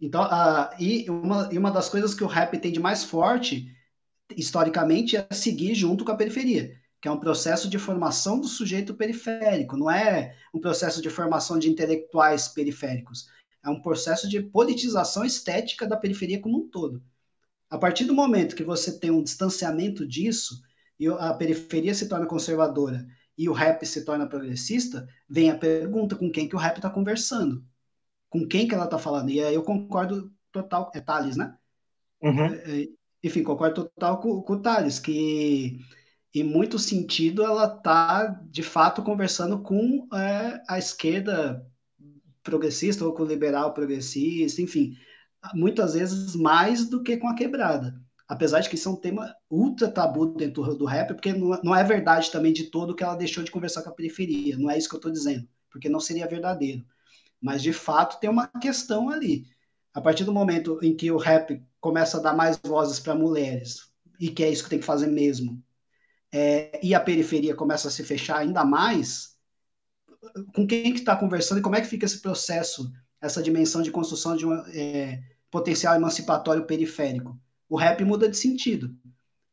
então, uh, e, uma, e uma das coisas que o rap tem de mais forte, historicamente, é seguir junto com a periferia, que é um processo de formação do sujeito periférico, não é um processo de formação de intelectuais periféricos, é um processo de politização estética da periferia como um todo. A partir do momento que você tem um distanciamento disso, e a periferia se torna conservadora e o rap se torna progressista, vem a pergunta com quem que o rap está conversando com quem que ela está falando. E aí eu concordo total, é Thales, né? Uhum. É, é, enfim, concordo total com, com o Thales, que em muito sentido ela está, de fato, conversando com é, a esquerda progressista ou com o liberal progressista, enfim, muitas vezes mais do que com a quebrada. apesar de que isso é um tema ultra tabu dentro do rap, porque não é verdade também de todo que ela deixou de conversar com a periferia, não é isso que eu estou dizendo, porque não seria verdadeiro. Mas de fato tem uma questão ali. A partir do momento em que o rap começa a dar mais vozes para mulheres, e que é isso que tem que fazer mesmo, é, e a periferia começa a se fechar ainda mais, com quem que está conversando e como é que fica esse processo, essa dimensão de construção de um é, potencial emancipatório periférico? O rap muda de sentido.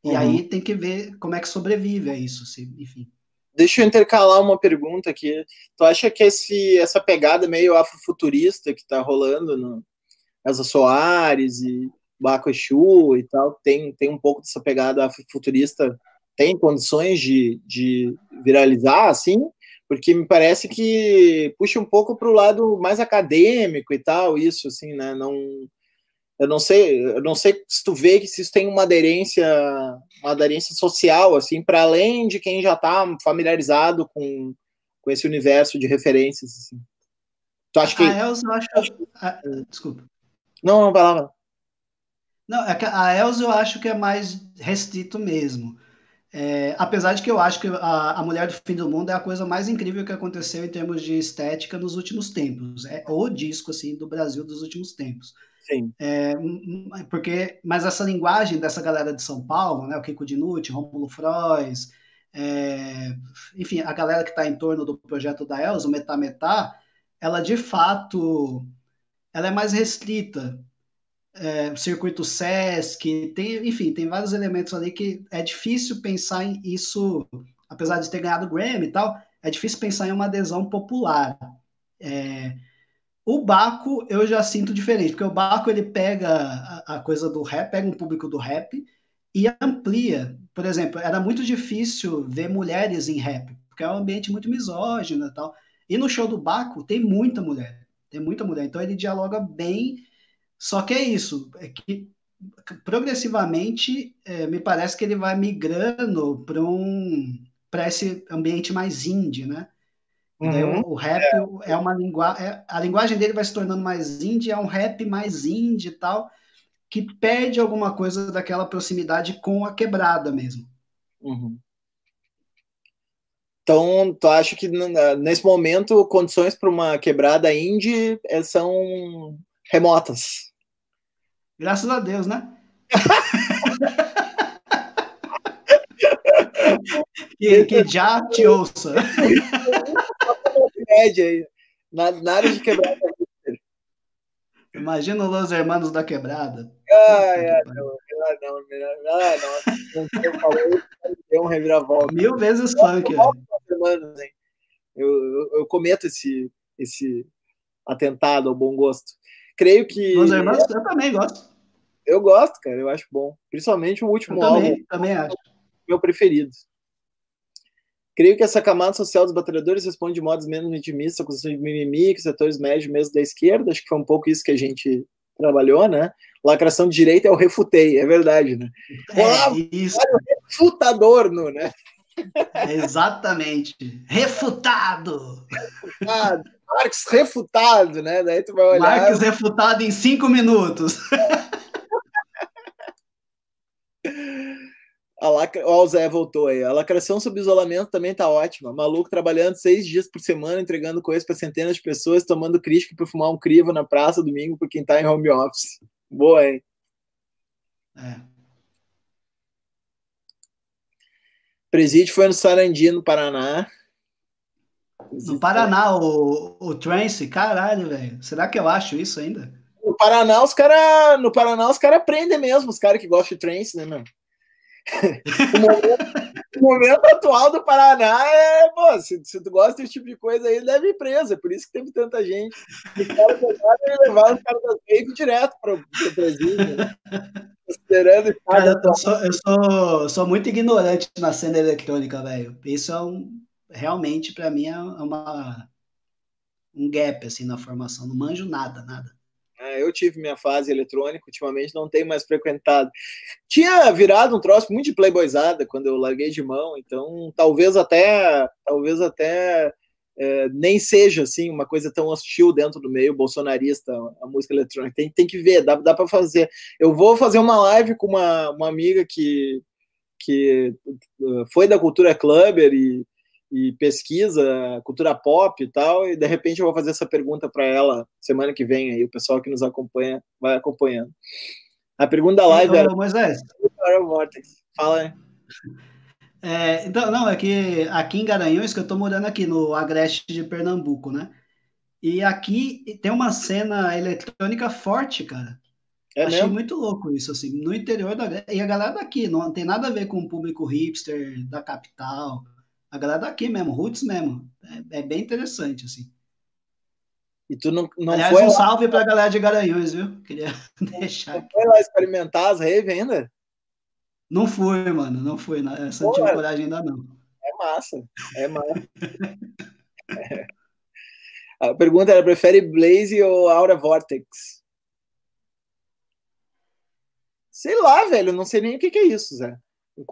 E uhum. aí tem que ver como é que sobrevive a isso, enfim. Deixa eu intercalar uma pergunta aqui. Tu acha que esse, essa pegada meio afrofuturista que está rolando no Elza Soares e Baco Exu e tal, tem, tem um pouco dessa pegada afrofuturista, tem condições de, de viralizar, assim? Porque me parece que puxa um pouco para o lado mais acadêmico e tal, isso, assim, né? Não, eu não sei, eu não sei se tu vê que se isso tem uma aderência, uma aderência social, assim, para além de quem já está familiarizado com, com esse universo de referências, assim. Tu acha que... A Elza, eu acho... Ah, desculpa. Não, não, palavra. Não, é a Elza eu acho que é mais restrito mesmo. É, apesar de que eu acho que a, a Mulher do Fim do Mundo é a coisa mais incrível que aconteceu em termos de estética nos últimos tempos. É o disco, assim, do Brasil dos últimos tempos. Sim. É, porque, mas essa linguagem dessa galera de São Paulo, né, o Kiko Dinucci, Rômulo Frois, é, enfim, a galera que está em torno do projeto da Elza, o Metá Metá, ela de fato ela é mais restrita. É, circuito SESC, tem, enfim, tem vários elementos ali que é difícil pensar em isso, apesar de ter ganhado Grammy e tal, é difícil pensar em uma adesão popular. É, o Baco eu já sinto diferente, porque o Baco ele pega a, a, coisa do rap, pega um público do rap e amplia. Por exemplo, era muito difícil ver mulheres em rap, porque é um ambiente muito misógino e tal. E no show do Baco tem muita mulher, tem muita mulher. Então ele dialoga bem, só que é isso, é que progressivamente é, me parece que ele vai migrando para um para esse ambiente mais indie, né? Uhum. O, o, rap é, é uma linguagem. É, a linguagem dele vai se tornando mais indie, é um rap mais indie e tal, que perde alguma coisa daquela proximidade com a quebrada mesmo. Uhum. Então, tu acha que nesse momento condições para uma quebrada indie eh, são remotas? Graças a Deus, né? (laughs) que, que já te ouça. aí. Na, na área de quebrada. Imagina os Hermanos da Quebrada. Ah, é, não, melhor não, melhor ah, não. Eu falei, deu um reviravolta. Mil vezes funk. Eu, eu, eu cometo esse, esse atentado ao bom gosto. Creio que. Los Hermanos, eu também gosto. Eu gosto, cara, eu acho bom. Principalmente o último eu também, álbum. Também acho. Meu preferido. Creio que essa camada social dos batalhadores responde de modos menos intimistas questão de mimimi que os setores médios mesmo da esquerda. Acho que foi um pouco isso que a gente trabalhou, né? Lacração de direita é o refutei, é verdade, né? É, Olá, isso. refutador, no, né? (laughs) Exatamente. Refutado! Refutado. Marx refutado, né? Daí tu vai olhar. Marx refutado em cinco minutos. (laughs) A lacra... Ó, o Zé voltou aí. A lacração sob isolamento também tá ótima. Maluco trabalhando seis dias por semana, entregando coisas para centenas de pessoas, tomando crítica para fumar um crivo na praça domingo por quem tá em home office. Boa, hein? É. Presídio foi no Sarandi, no Paraná. No Paraná, o, o trance, caralho, velho. Será que eu acho isso ainda? No Paraná, os caras. No Paraná, os caras aprendem mesmo, os caras que gostam de trance, né, meu? O, momento, o, momento, atual do Paraná é, pô, se, se, tu gosta desse tipo de coisa aí, deve ir preso. É por isso que teve tanta gente. Os caras levaram os caras das rave direto para o presídio, né? Considerando Cara, eu, sou, eu sou, sou muito ignorante na cena eletrônica, velho. Isso é um. Realmente, para mim, é uma, um gap assim, na formação. Não manjo nada, nada. É, eu tive minha fase eletrônica, ultimamente não tenho mais frequentado. Tinha virado um troço muito de playboyzada quando eu larguei de mão, então talvez até, talvez até é, nem seja assim uma coisa tão hostil dentro do meio bolsonarista a música eletrônica tem, tem que ver dá, dá para fazer eu vou fazer uma live com uma, uma amiga que que uh, foi da cultura clubber e, e pesquisa cultura pop e tal e de repente eu vou fazer essa pergunta para ela semana que vem aí o pessoal que nos acompanha vai acompanhando a pergunta da live então, era Moisés fala aí. É, então, não, é que aqui em Garanhuns, que eu tô morando aqui no Agreste de Pernambuco, né? E aqui tem uma cena eletrônica forte, cara. É Achei mesmo? muito louco isso, assim, no interior da E a galera daqui, não tem nada a ver com o público hipster da capital. A galera daqui mesmo, roots mesmo. É, é bem interessante, assim. E tu não, não Aliás, foi um lá... salve pra galera de Garanhuns, viu? Queria (laughs) deixar. Não foi lá experimentar as rave ainda? Não fui, mano, não fui. Essa não tive coragem ainda não. É massa, é massa. é. (laughs) A pergunta era: prefere Blaze ou Aura Vortex? Sei lá, velho, não sei nem o que, que é isso, Zé.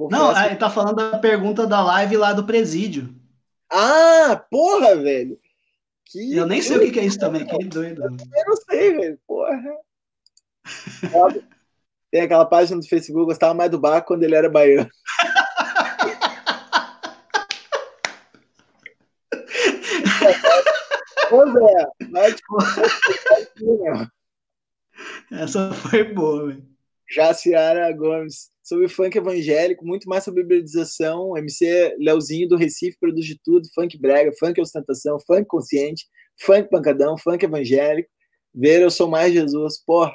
Não, ele tá falando da pergunta da live lá do presídio. Ah, porra, velho. Que eu nem sei o que, é isso também, que doido. Eu não sei, velho, porra. Tem aquela página do Facebook, gostava mais do Baco quando ele era baiano. Zé, vai te Essa foi boa, velho. Jaciara Gomes, sobre funk evangélico, muito mais sobre hibridalização. MC Leozinho do Recife produz de tudo: funk brega, funk ostentação, funk consciente, funk pancadão, funk evangélico. Ver, eu sou mais Jesus. Porra,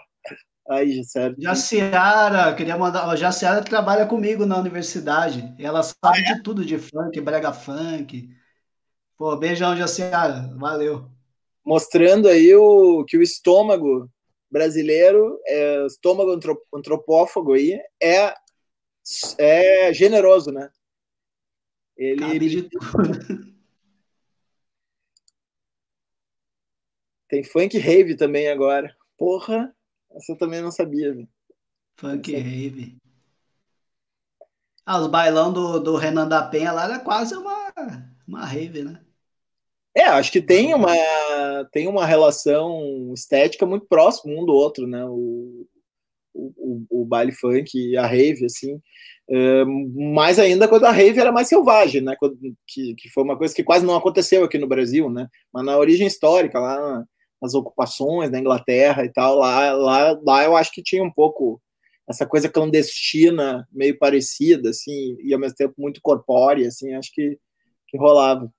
Aí, certo. Jaciara, queria mandar. A Jaciara trabalha comigo na universidade. Ela sabe é? de tudo de funk, brega funk. Pô, beijão, Jaciara. Valeu. Mostrando aí o, que o estômago brasileiro, é, estômago antropófago aí, é, é generoso, né? Ele. Cabe de tudo. (laughs) Tem funk rave também agora. Porra. Essa eu também não sabia, velho. Funk rave. Ah, os bailão do, do Renan da Penha lá era quase uma, uma rave, né? É, acho que tem uma, tem uma relação estética muito próxima um do outro, né? O, o, o, baile funk e a rave, assim. Mais ainda quando a rave era mais selvagem, né? Quando, que, que foi uma coisa que quase não aconteceu aqui no Brasil, né? Mas na origem histórica, lá as ocupações na Inglaterra e tal, lá, lá, lá eu acho que tinha um pouco essa coisa clandestina, meio parecida, assim, e ao mesmo tempo muito corpórea, assim, acho que, que rolava.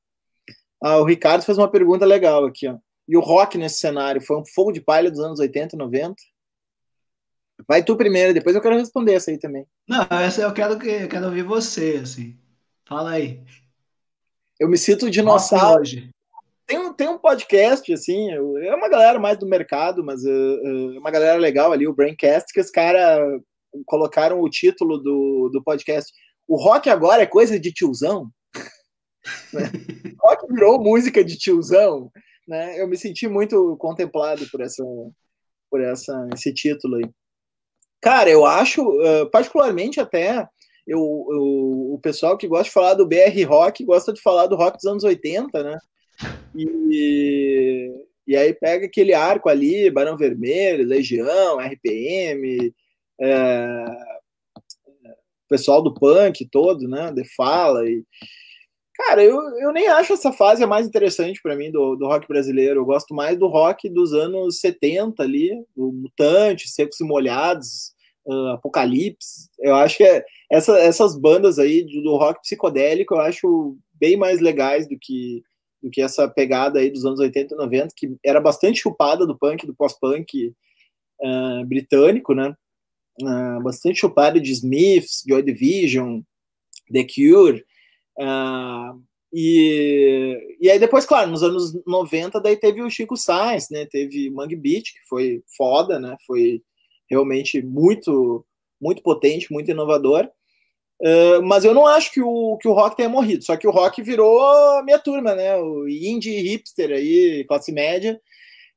Ah, o Ricardo fez uma pergunta legal aqui, ó. E o rock nesse cenário foi um fogo de palha dos anos 80 e 90? Vai tu primeiro, depois eu quero responder essa aí também. Não, essa eu quero que eu quero ouvir você, assim. Fala aí. Eu me sinto dinossauro. Hoje tem um, tem um podcast, assim, é uma galera mais do mercado, mas é uh, uma galera legal ali, o Braincast, que os caras colocaram o título do, do podcast. O rock agora é coisa de tiozão? Rock virou música de tiozão, né? Eu me senti muito contemplado por essa, por essa, esse título aí. Cara, eu acho, uh, particularmente até, eu, eu, o pessoal que gosta de falar do BR Rock gosta de falar do rock dos anos 80, né? E, e aí pega aquele arco ali, Barão Vermelho, Legião, RPM, é, pessoal do punk todo, né? De fala e Cara, eu, eu nem acho essa fase a mais interessante para mim do, do rock brasileiro. Eu gosto mais do rock dos anos 70 ali, do Mutante, Secos e Molhados, uh, Apocalipse. Eu acho que é, essa, essas bandas aí do, do rock psicodélico eu acho bem mais legais do que do que essa pegada aí dos anos 80 e 90, que era bastante chupada do punk, do pós-punk uh, britânico, né? Uh, bastante chupada de Smiths, Joy Division, The Cure. Uh, e, e aí depois, claro, nos anos 90, daí teve o Chico Sainz, né? Teve Mangue Beat, que foi foda, né? Foi realmente muito, muito potente, muito inovador. Uh, mas eu não acho que o, que o rock tenha morrido, só que o rock virou minha turma, né? O indie hipster aí, classe média.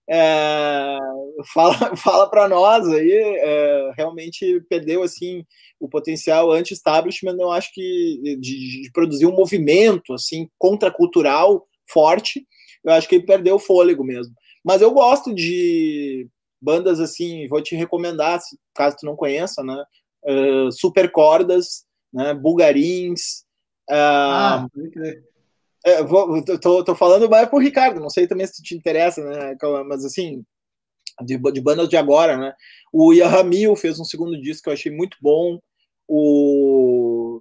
É, (laughs) fala fala para nós aí, é, realmente perdeu assim o potencial anti-establishment. Eu acho que de, de, produzir um movimento assim contracultural forte, eu acho que ele perdeu o fôlego mesmo. Mas eu gosto de bandas assim, vou te recomendar, caso tu não conheça, né? Uh, Super Cordas, né? Bulgarins. Uh, ah, é, vou, tô, tô falando mais pro Ricardo, não sei também se te interessa, né? Mas assim, de, de bandas de agora, né? O Yahamil fez um segundo disco que eu achei muito bom. O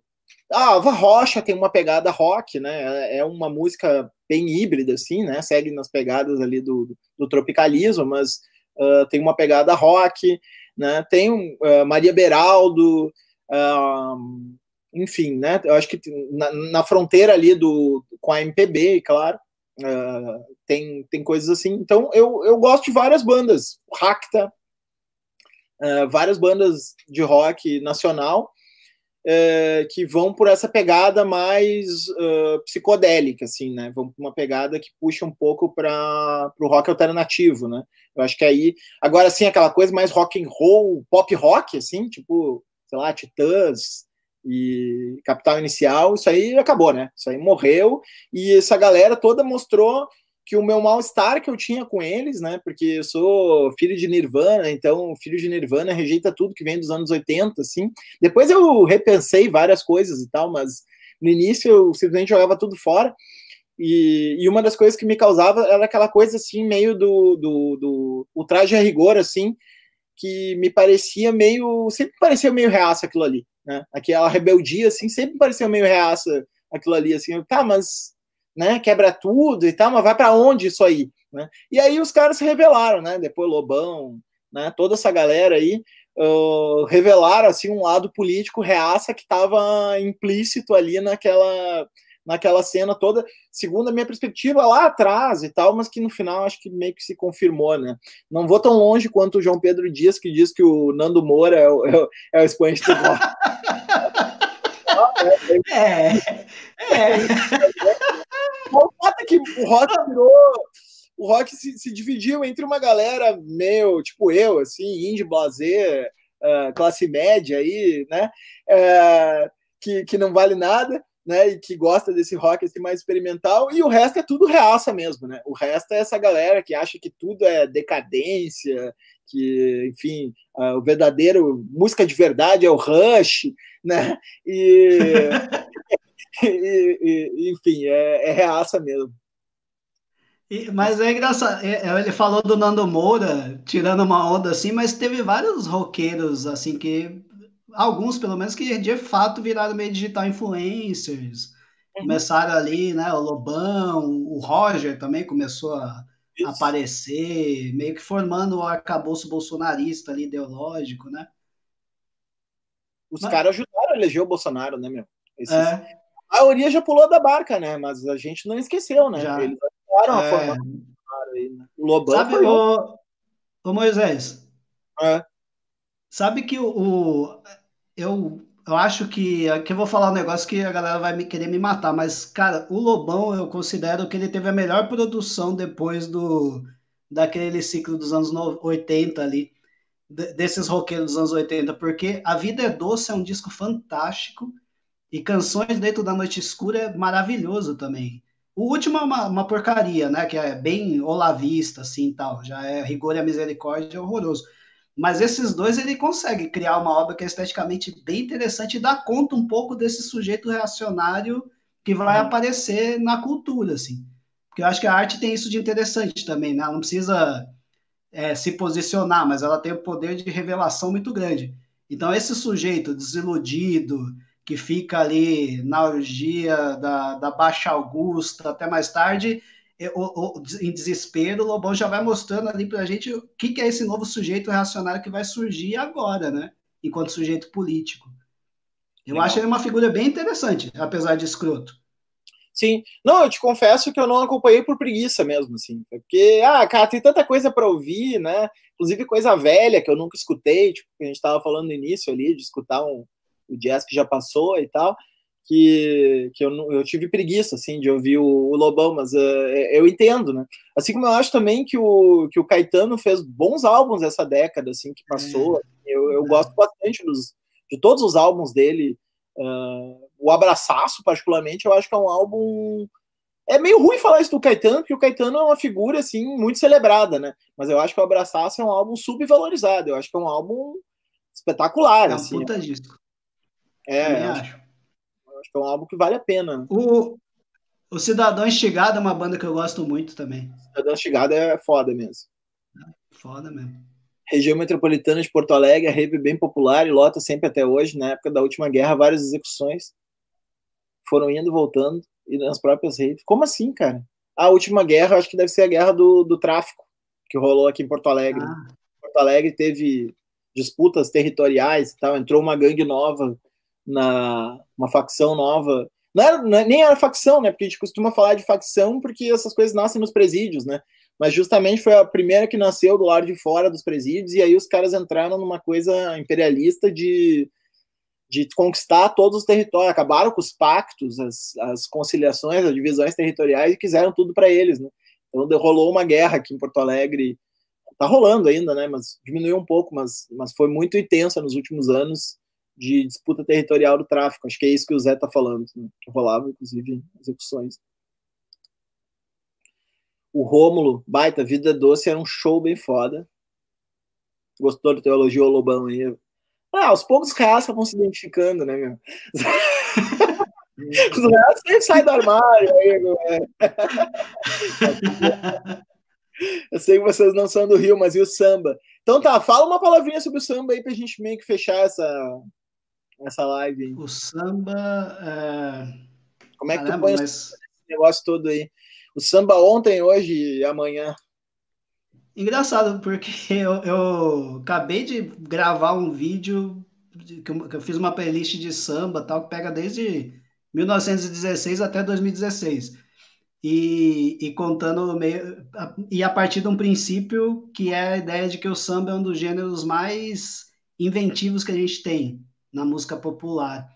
a Ava Rocha tem uma pegada rock, né? É uma música bem híbrida, assim, né? Segue nas pegadas ali do, do tropicalismo, mas uh, tem uma pegada rock, né? Tem uh, Maria Beraldo, uh, enfim, né? Eu acho que na, na, fronteira ali do com a MPB, claro, tem, tem coisas assim. Então eu, eu gosto de várias bandas, Racta, várias bandas de rock nacional é, que vão por essa pegada mais uh, psicodélica, assim, né? Vão por uma pegada que puxa um pouco para o rock alternativo, né? Eu acho que aí, agora assim, aquela coisa mais rock and roll, pop rock, assim, tipo, sei lá, Titãs e Capital Inicial, isso aí acabou, né? Isso aí morreu e essa galera toda mostrou que o meu mal-estar que eu tinha com eles, né? Porque eu sou filho de Nirvana, então filho de Nirvana rejeita tudo que vem dos anos 80, assim. Depois eu repensei várias coisas e tal, mas no início eu simplesmente jogava tudo fora. E, e uma das coisas que me causava era aquela coisa assim, meio do, do, do o traje a rigor, assim, que me parecia meio. Sempre parecia meio reaça aquilo ali, né? Aquela rebeldia, assim, sempre parecia meio reaça aquilo ali, assim. Tá, mas né? Quebra tudo e tal, mas vai para onde isso aí? Né? E aí os caras se revelaram, né? Depois Lobão, né? Toda essa galera aí uh, revelaram assim um lado político reaça que estava implícito ali naquela naquela cena toda, segundo a minha perspectiva lá atrás e tal, mas que no final acho que meio que se confirmou, né? Não vou tão longe quanto o João Pedro Dias, que diz que o Nando Moura é o, é o, é o expoente do (laughs) é, é. O fato é que o rock (laughs) virou. O rock se, se, dividiu entre uma galera meio, tipo eu, assim, indie blazer, uh, classe média aí, né? Uh, que, que não vale nada, né? E que gosta desse rock assim, mais experimental, e o resto é tudo reaça mesmo, né? O resto é essa galera que acha que tudo é decadência, que, enfim, uh, o verdadeiro música de verdade é o Rush, né? E, (laughs) (laughs) e, e enfim, é, é reaça mesmo. E, mas é engraçado, é, é, ele falou do Nando Moura, tirando uma onda assim, mas teve vários roqueiros, assim, que. Alguns, pelo menos, que de fato viraram meio digital influencers. Uhum. Começaram ali, né? O Lobão, o Roger também começou a Isso. aparecer, meio que formando o arcabouço bolsonarista ali, ideológico, né? Os mas... caras ajudaram a eleger o Bolsonaro, né, meu? Esses... É. A maioria já pulou da barca, né? Mas a gente não esqueceu, né? Já. Eles ajudaram é... a formar aí, né? O Lobão Sabe, foi... o... o Moisés, é. sabe que o, o... eu eu acho que aqui eu vou falar um negócio que a galera vai me querer me matar, mas cara, o Lobão eu considero que ele teve a melhor produção depois do daquele ciclo dos anos 80 ali desses roqueiros dos anos 80, porque A Vida é Doce é um disco fantástico e Canções Dentro da Noite Escura é maravilhoso também. O último é uma, uma porcaria, né? Que é bem olavista, assim, tal. Já é Rigor e a Misericórdia, é horroroso. Mas esses dois, ele consegue criar uma obra que é esteticamente bem interessante e dá conta um pouco desse sujeito reacionário que vai uhum. aparecer na cultura, assim. Porque eu acho que a arte tem isso de interessante também, né? Ela não precisa é, se posicionar, mas ela tem o um poder de revelação muito grande. Então, esse sujeito desiludido, que fica ali na orgia da, da Baixa Augusta até mais tarde, o, o, em desespero, o Lobão já vai mostrando ali para a gente o que, que, é esse novo sujeito reacionário que vai surgir agora, né? Enquanto sujeito político. Eu Legal. acho ele uma figura bem interessante, apesar de escroto. Sim. Não, eu te confesso que eu não acompanhei por preguiça mesmo, assim. Porque, ah, cara, tem tanta coisa para ouvir, né? Inclusive coisa velha que eu nunca escutei, tipo, que a gente estava falando no início ali, de escutar um, o jazz que já passou e tal, que, que eu, eu tive preguiça, assim, de ouvir o, o Lobão, mas uh, eu entendo, né? Assim como eu acho também que o, que o Caetano fez bons álbuns essa década, assim, que passou. É. Eu, eu é. gosto bastante dos, de todos os álbuns dele. Uh, o Abraçaço, particularmente, eu acho que é um álbum é meio ruim falar isso do Caetano, porque o Caetano é uma figura, assim, muito celebrada, né? Mas eu acho que o Abraçaço é um álbum subvalorizado. Eu acho que é um álbum espetacular, É um assim. puta disco. É, Também eu acho, acho. que é um álbum que vale a pena. O, o Cidadão Estigado é uma banda que eu gosto muito também. Cidadão Chegada é foda mesmo. Foda mesmo. Região metropolitana de Porto Alegre, a rave bem popular e lota sempre até hoje. Na época da última guerra, várias execuções foram indo e voltando e nas próprias raves. Como assim, cara? A última guerra, acho que deve ser a guerra do, do tráfico que rolou aqui em Porto Alegre. Ah, Porto Alegre teve disputas territoriais e tal, entrou uma gangue nova na uma facção nova. Não era, é- nem era facção, né? Porque a gente costuma falar de facção porque essas coisas nascem nos presídios, né? Mas justamente foi a primeira que nasceu do lado de fora dos presídios, e aí os caras entraram numa coisa imperialista de, de conquistar todos os territórios, acabaram com os pactos, as, as conciliações, as divisões territoriais e quiseram tudo para eles, né? Então rolou uma guerra aqui em Porto Alegre, tá rolando ainda, né? Mas diminuiu um pouco, mas, mas foi muito intensa nos últimos anos de disputa territorial do tráfico. Acho que é isso que o Zé tá falando, né? que rolava, inclusive, execuções. O Rômulo, baita, Vida Doce era um show bem foda. Gostou do teu elogio ao Lobão aí? Ah, aos poucos os reais vão se identificando, né, meu? (laughs) Os reais sempre saem do armário aí, meu, é. (laughs) Eu sei que vocês não são do Rio, mas e o samba? Então tá, fala uma palavrinha sobre o samba aí pra gente meio que fechar essa, essa live. aí. o samba. é, Como é que tu Caramba, põe mas esse negócio todo aí? O samba ontem, hoje e amanhã. engraçado, porque (laughs) eu, eu acabei de gravar um vídeo de- que eu, que eu fiz uma playlist de samba tal, que pega desde 1916 até 2016. E, e contando meio. a- E a partir de um princípio que é a ideia de que o samba é um dos gêneros mais inventivos que a gente tem na música popular.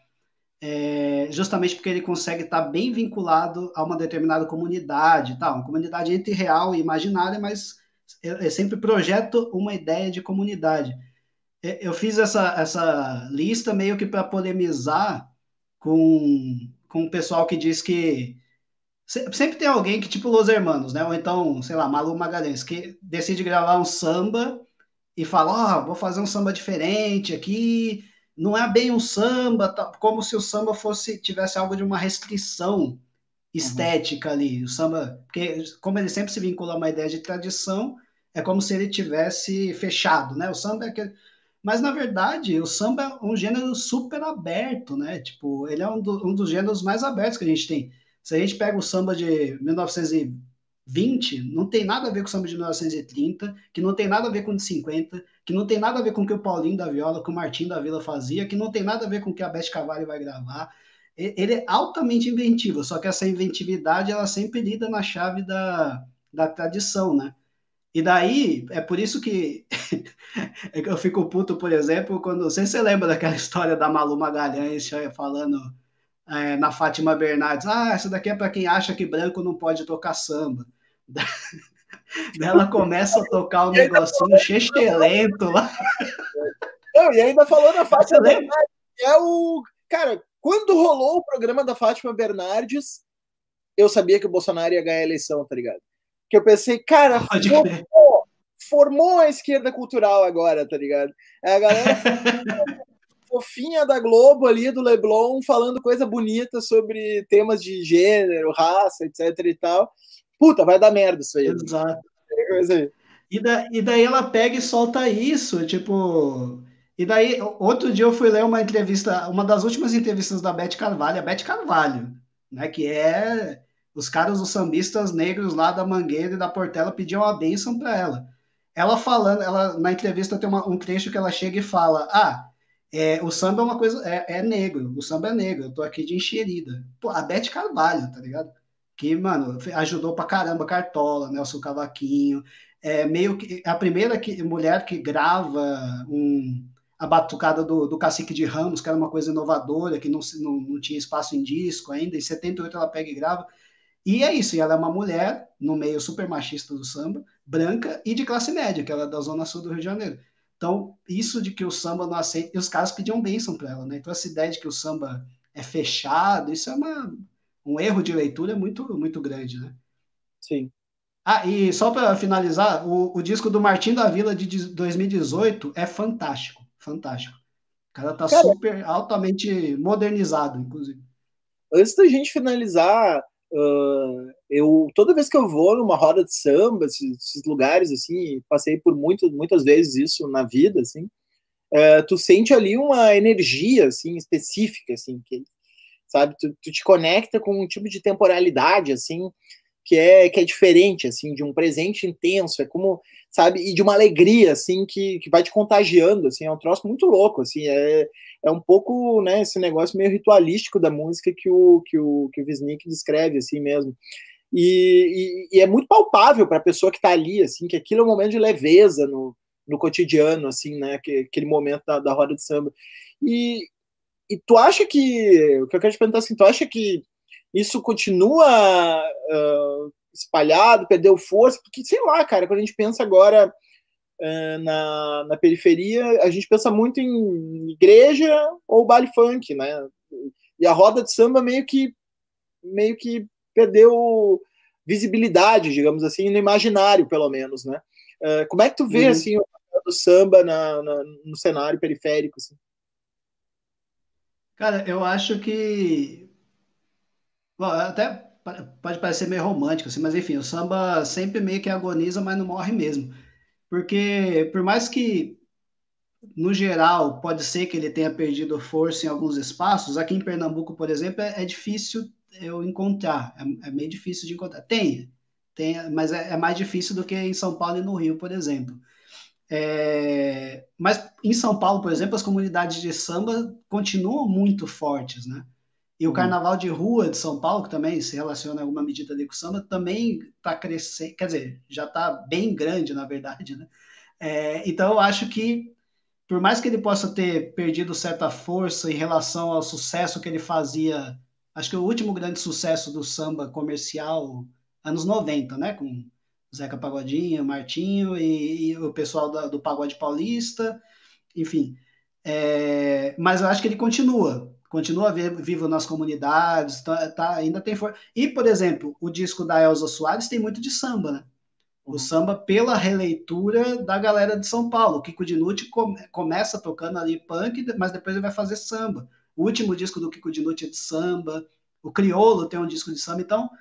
É, justamente porque ele consegue estar bem vinculado a uma determinada comunidade, tá? Uma comunidade entre real e imaginária, mas eu, eu sempre projeto uma ideia de comunidade. É, Eu fiz essa, essa lista meio que para polemizar com, com o pessoal que diz que se- sempre tem alguém que, tipo Los Hermanos, né? Ou então, sei lá, Malu Magalhães, que decide gravar um samba e fala, ó, vou fazer um samba diferente aqui, não é bem um samba, tá- como se o samba fosse tivesse algo de uma restrição estética ali. O samba, porque como ele sempre se vincula a uma ideia de tradição, é como se ele tivesse fechado, né? O samba é aquele... Mas na verdade, o samba é um gênero super aberto, né? Tipo, ele é um, do- um dos gêneros mais abertos que a gente tem. Se a gente pega o samba de 1920, não tem nada a ver com o samba de 1930, que não tem nada a ver com o de 50, que não tem nada a ver com o que o Paulinho da Viola, que o Martim da Vila fazia, que não tem nada a ver com o que a Beth Carvalho vai gravar. Ele é altamente inventivo, só que essa inventividade ela sempre lida na chave da, da tradição, né? E daí, é por isso que (laughs) é eu fico puto, por exemplo, quando. Não sei se você lembra daquela história da Malu Magalhães eh, falando é, na Fátima Bernardes: ah, essa daqui é para quem acha que branco não pode tocar samba. (laughs) Ela começa a tocar um negocinho chechelento lá. (laughs) Não, e ainda falou Você Fátima? Bernardes, é o. Cara, quando rolou o programa da Fátima Bernardes, eu sabia que o Bolsonaro ia ganhar a eleição, tá ligado? Que eu pensei, cara, formou, formou a esquerda cultural agora, tá ligado? É a galera (laughs) fofinha da Globo ali, do Leblon, falando coisa bonita sobre temas de gênero, raça, etc e tal. Puta, vai dar merda isso aí. Exato. Aí. E, da, e daí ela pega e solta isso, tipo. E daí, outro dia eu fui ler uma entrevista, uma das últimas entrevistas da Beth Carvalho, a Beth Carvalho, né? Que é os caras, os sambistas negros lá da Mangueira e da Portela pediam a bênção para ela. Ela falando, ela na entrevista tem uma, um trecho que ela chega e fala: Ah, é, o samba é uma coisa, é, é negro, o samba é negro, eu tô aqui de enxerida. Pô, a Beth Carvalho, tá ligado? Que, mano, ajudou pra caramba Cartola, Nelson Cavaquinho, é meio que a primeira que, mulher que grava um, a batucada do, do Cacique de Ramos, que era uma coisa inovadora, que não, não, não tinha espaço em disco ainda, em 78 ela pega e grava. E é isso, e ela é uma mulher, no meio super machista do samba, branca e de classe média, que ela é da zona sul do Rio de Janeiro. Então, isso de que o samba não aceita, e os caras pediam bênção para ela, né? Então, essa ideia de que o samba é fechado, isso é uma, um erro de leitura muito, muito grande, né? Sim. Ah, e só para finalizar, o, o disco do Martim da Vila de 2018 é fantástico, fantástico. O cara tá cara, super altamente modernizado, inclusive. Antes da gente finalizar, uh, eu toda vez que eu vou numa roda de samba, esses, esses lugares assim, passei por muito, muitas vezes isso na vida, assim, uh, tu sente ali uma energia assim específica, assim, que sabe, tu, tu te conecta com um tipo de temporalidade assim que é que é diferente assim de um presente intenso. É como sabe? E de uma alegria assim que, que vai te contagiando assim. É um troço muito louco assim. É, é um pouco né esse negócio meio ritualístico da música que o que o que o Wisnik descreve assim mesmo. E, e, e é muito palpável para a pessoa que está ali assim que aquilo é um momento de leveza no, no cotidiano assim né? Que, aquele momento da, da roda de samba. E, e tu acha que o que eu quero te perguntar assim tu acha que isso continua uh, espalhado, perdeu força, porque sei lá, cara, quando a gente pensa agora uh, na, na periferia, a gente pensa muito em igreja ou baile funk, né? E a roda de samba meio que meio que perdeu visibilidade, digamos assim, no imaginário, pelo menos, né? Uh, como é que tu vê uhum. assim o do samba na, na, no cenário periférico? Assim? Cara, eu acho que Bom, até pode parecer meio romântico, assim, mas enfim, o samba sempre meio que agoniza, mas não morre mesmo. Porque, por mais que, no geral, pode ser que ele tenha perdido força em alguns espaços, aqui em Pernambuco, por exemplo, é, é difícil eu encontrar, é, é, meio difícil de encontrar. Tem, tem mas é, é, mais difícil do que em São Paulo e no Rio, por exemplo. É, mas em São Paulo, por exemplo, as comunidades de samba continuam muito fortes, né? E o uhum. Carnaval de Rua de São Paulo, que também se relaciona em alguma medida ali com o samba, também está crescendo, quer dizer, já está bem grande, na verdade, né? É, então, eu acho que, por mais que ele possa ter perdido certa força em relação ao sucesso que ele fazia, acho que o último grande sucesso do samba comercial, anos 90, né? Com Zeca Pagodinho, Martinho e, e o pessoal da, do Pagode Paulista, enfim. É, mas eu acho que ele continua continua vivo nas comunidades, tá, tá ainda tem força. E, por exemplo, o disco da Elza Soares tem muito de samba, né? O uhum. samba pela releitura da galera de São Paulo. O Kiko Dinucci come, começa tocando ali punk, mas depois ele vai fazer samba. O último disco do Kiko Dinucci é de samba. O Criolo tem um disco de samba. Então,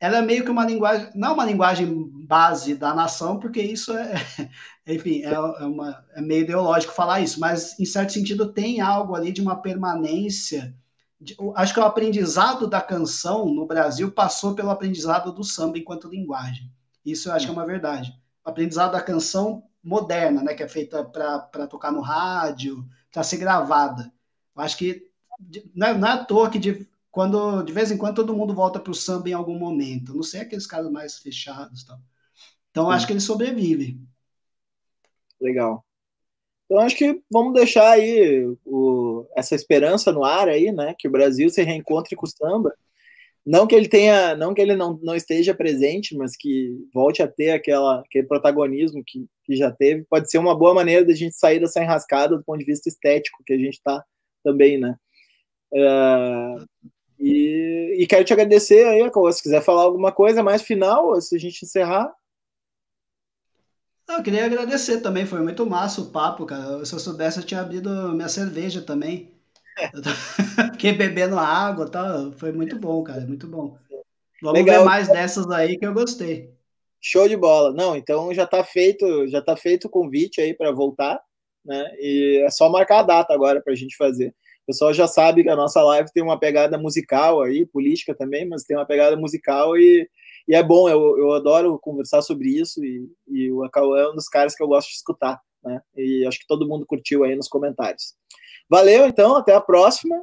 ela é meio que uma linguagem, não uma linguagem base da nação, porque isso é, (laughs) enfim, é, é, uma, é meio ideológico falar isso, mas em certo sentido tem algo ali de uma permanência. De, acho que o aprendizado da canção no Brasil passou pelo aprendizado do samba enquanto linguagem. Isso eu acho que é uma verdade. O aprendizado da canção moderna, né, que é feita para tocar no rádio, para ser gravada. Eu acho que não é, não é à toa que de, quando de vez em quando todo mundo volta para o samba em algum momento. Não sei aqueles caras mais fechados, tal. Então Sim. acho que ele sobrevive. Legal. Então acho que vamos deixar aí o, essa esperança no ar aí, né? Que o Brasil se reencontre com o samba. Não que ele tenha, não que ele não, não esteja presente, mas que volte a ter aquela, aquele protagonismo que, que já teve. Pode ser uma boa maneira da gente sair dessa enrascada do ponto de vista estético que a gente está também, né? Uh, e, e, quero te agradecer aí, se quiser falar alguma coisa mais final, se a gente encerrar. Eu queria agradecer também, foi muito massa o papo, cara. Se eu soubesse, eu tinha abrido minha cerveja também. (laughs) Fiquei bebendo água e tal. Foi muito bom, cara, muito bom. Vamos Legal. ver mais dessas aí que eu gostei. Show de bola. Não, então já está feito, já tá feito o convite aí para voltar, né? E é só marcar a data agora para a gente fazer. Pessoal já sabe que a nossa live tem uma pegada musical aí, política também, mas tem uma pegada musical e, e é bom, eu, eu adoro conversar sobre isso e, e o Acauã é um dos caras que eu gosto de escutar, né? E acho que todo mundo curtiu aí nos comentários. Valeu, então, até a próxima.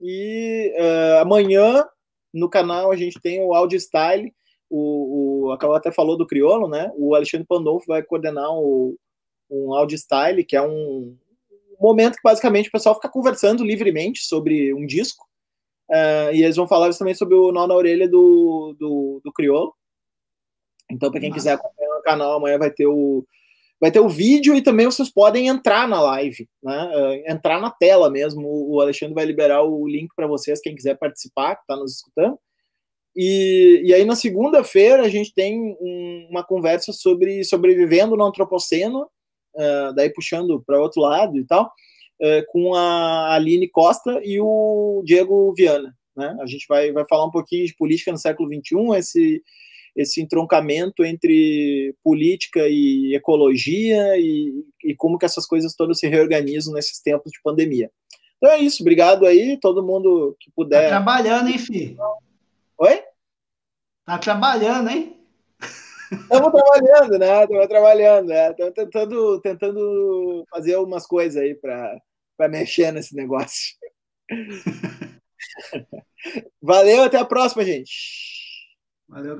E uh, amanhã no canal a gente tem o Audio Style. O, o até falou do Criolo, né? O Alexandre Pandolfo vai coordenar o, um Audio Style, que é um, momento que basicamente o pessoal fica conversando livremente sobre um disco. Uh, e eles vão falar também sobre o nó na orelha do, do, do Criolo. Então, para quem Nossa. quiser acompanhar o canal, amanhã vai ter o, vai ter o vídeo e também vocês podem entrar na live, né? Uh, entrar na tela mesmo. O Alexandre vai liberar o link para vocês, quem quiser participar, que está nos escutando. E, e aí, na segunda-feira, a gente tem um, uma conversa sobre sobrevivendo no antropoceno, uh, daí puxando para outro lado e tal, uh, com a Aline Costa e o Diego Viana. Né? A gente vai, vai falar um pouquinho de política no século XXI, esse, esse entroncamento entre política e ecologia e, e como que essas coisas todas se reorganizam nesses tempos de pandemia. Então é isso, obrigado aí, todo mundo que puder. Tá trabalhando, hein, filho? Oi? Tá trabalhando, hein? Estamos trabalhando, né? Estamos trabalhando, né? Estamos tentando, tentando fazer algumas coisas aí para mexer nesse negócio. (laughs) Valeu, até a próxima, gente. Valeu,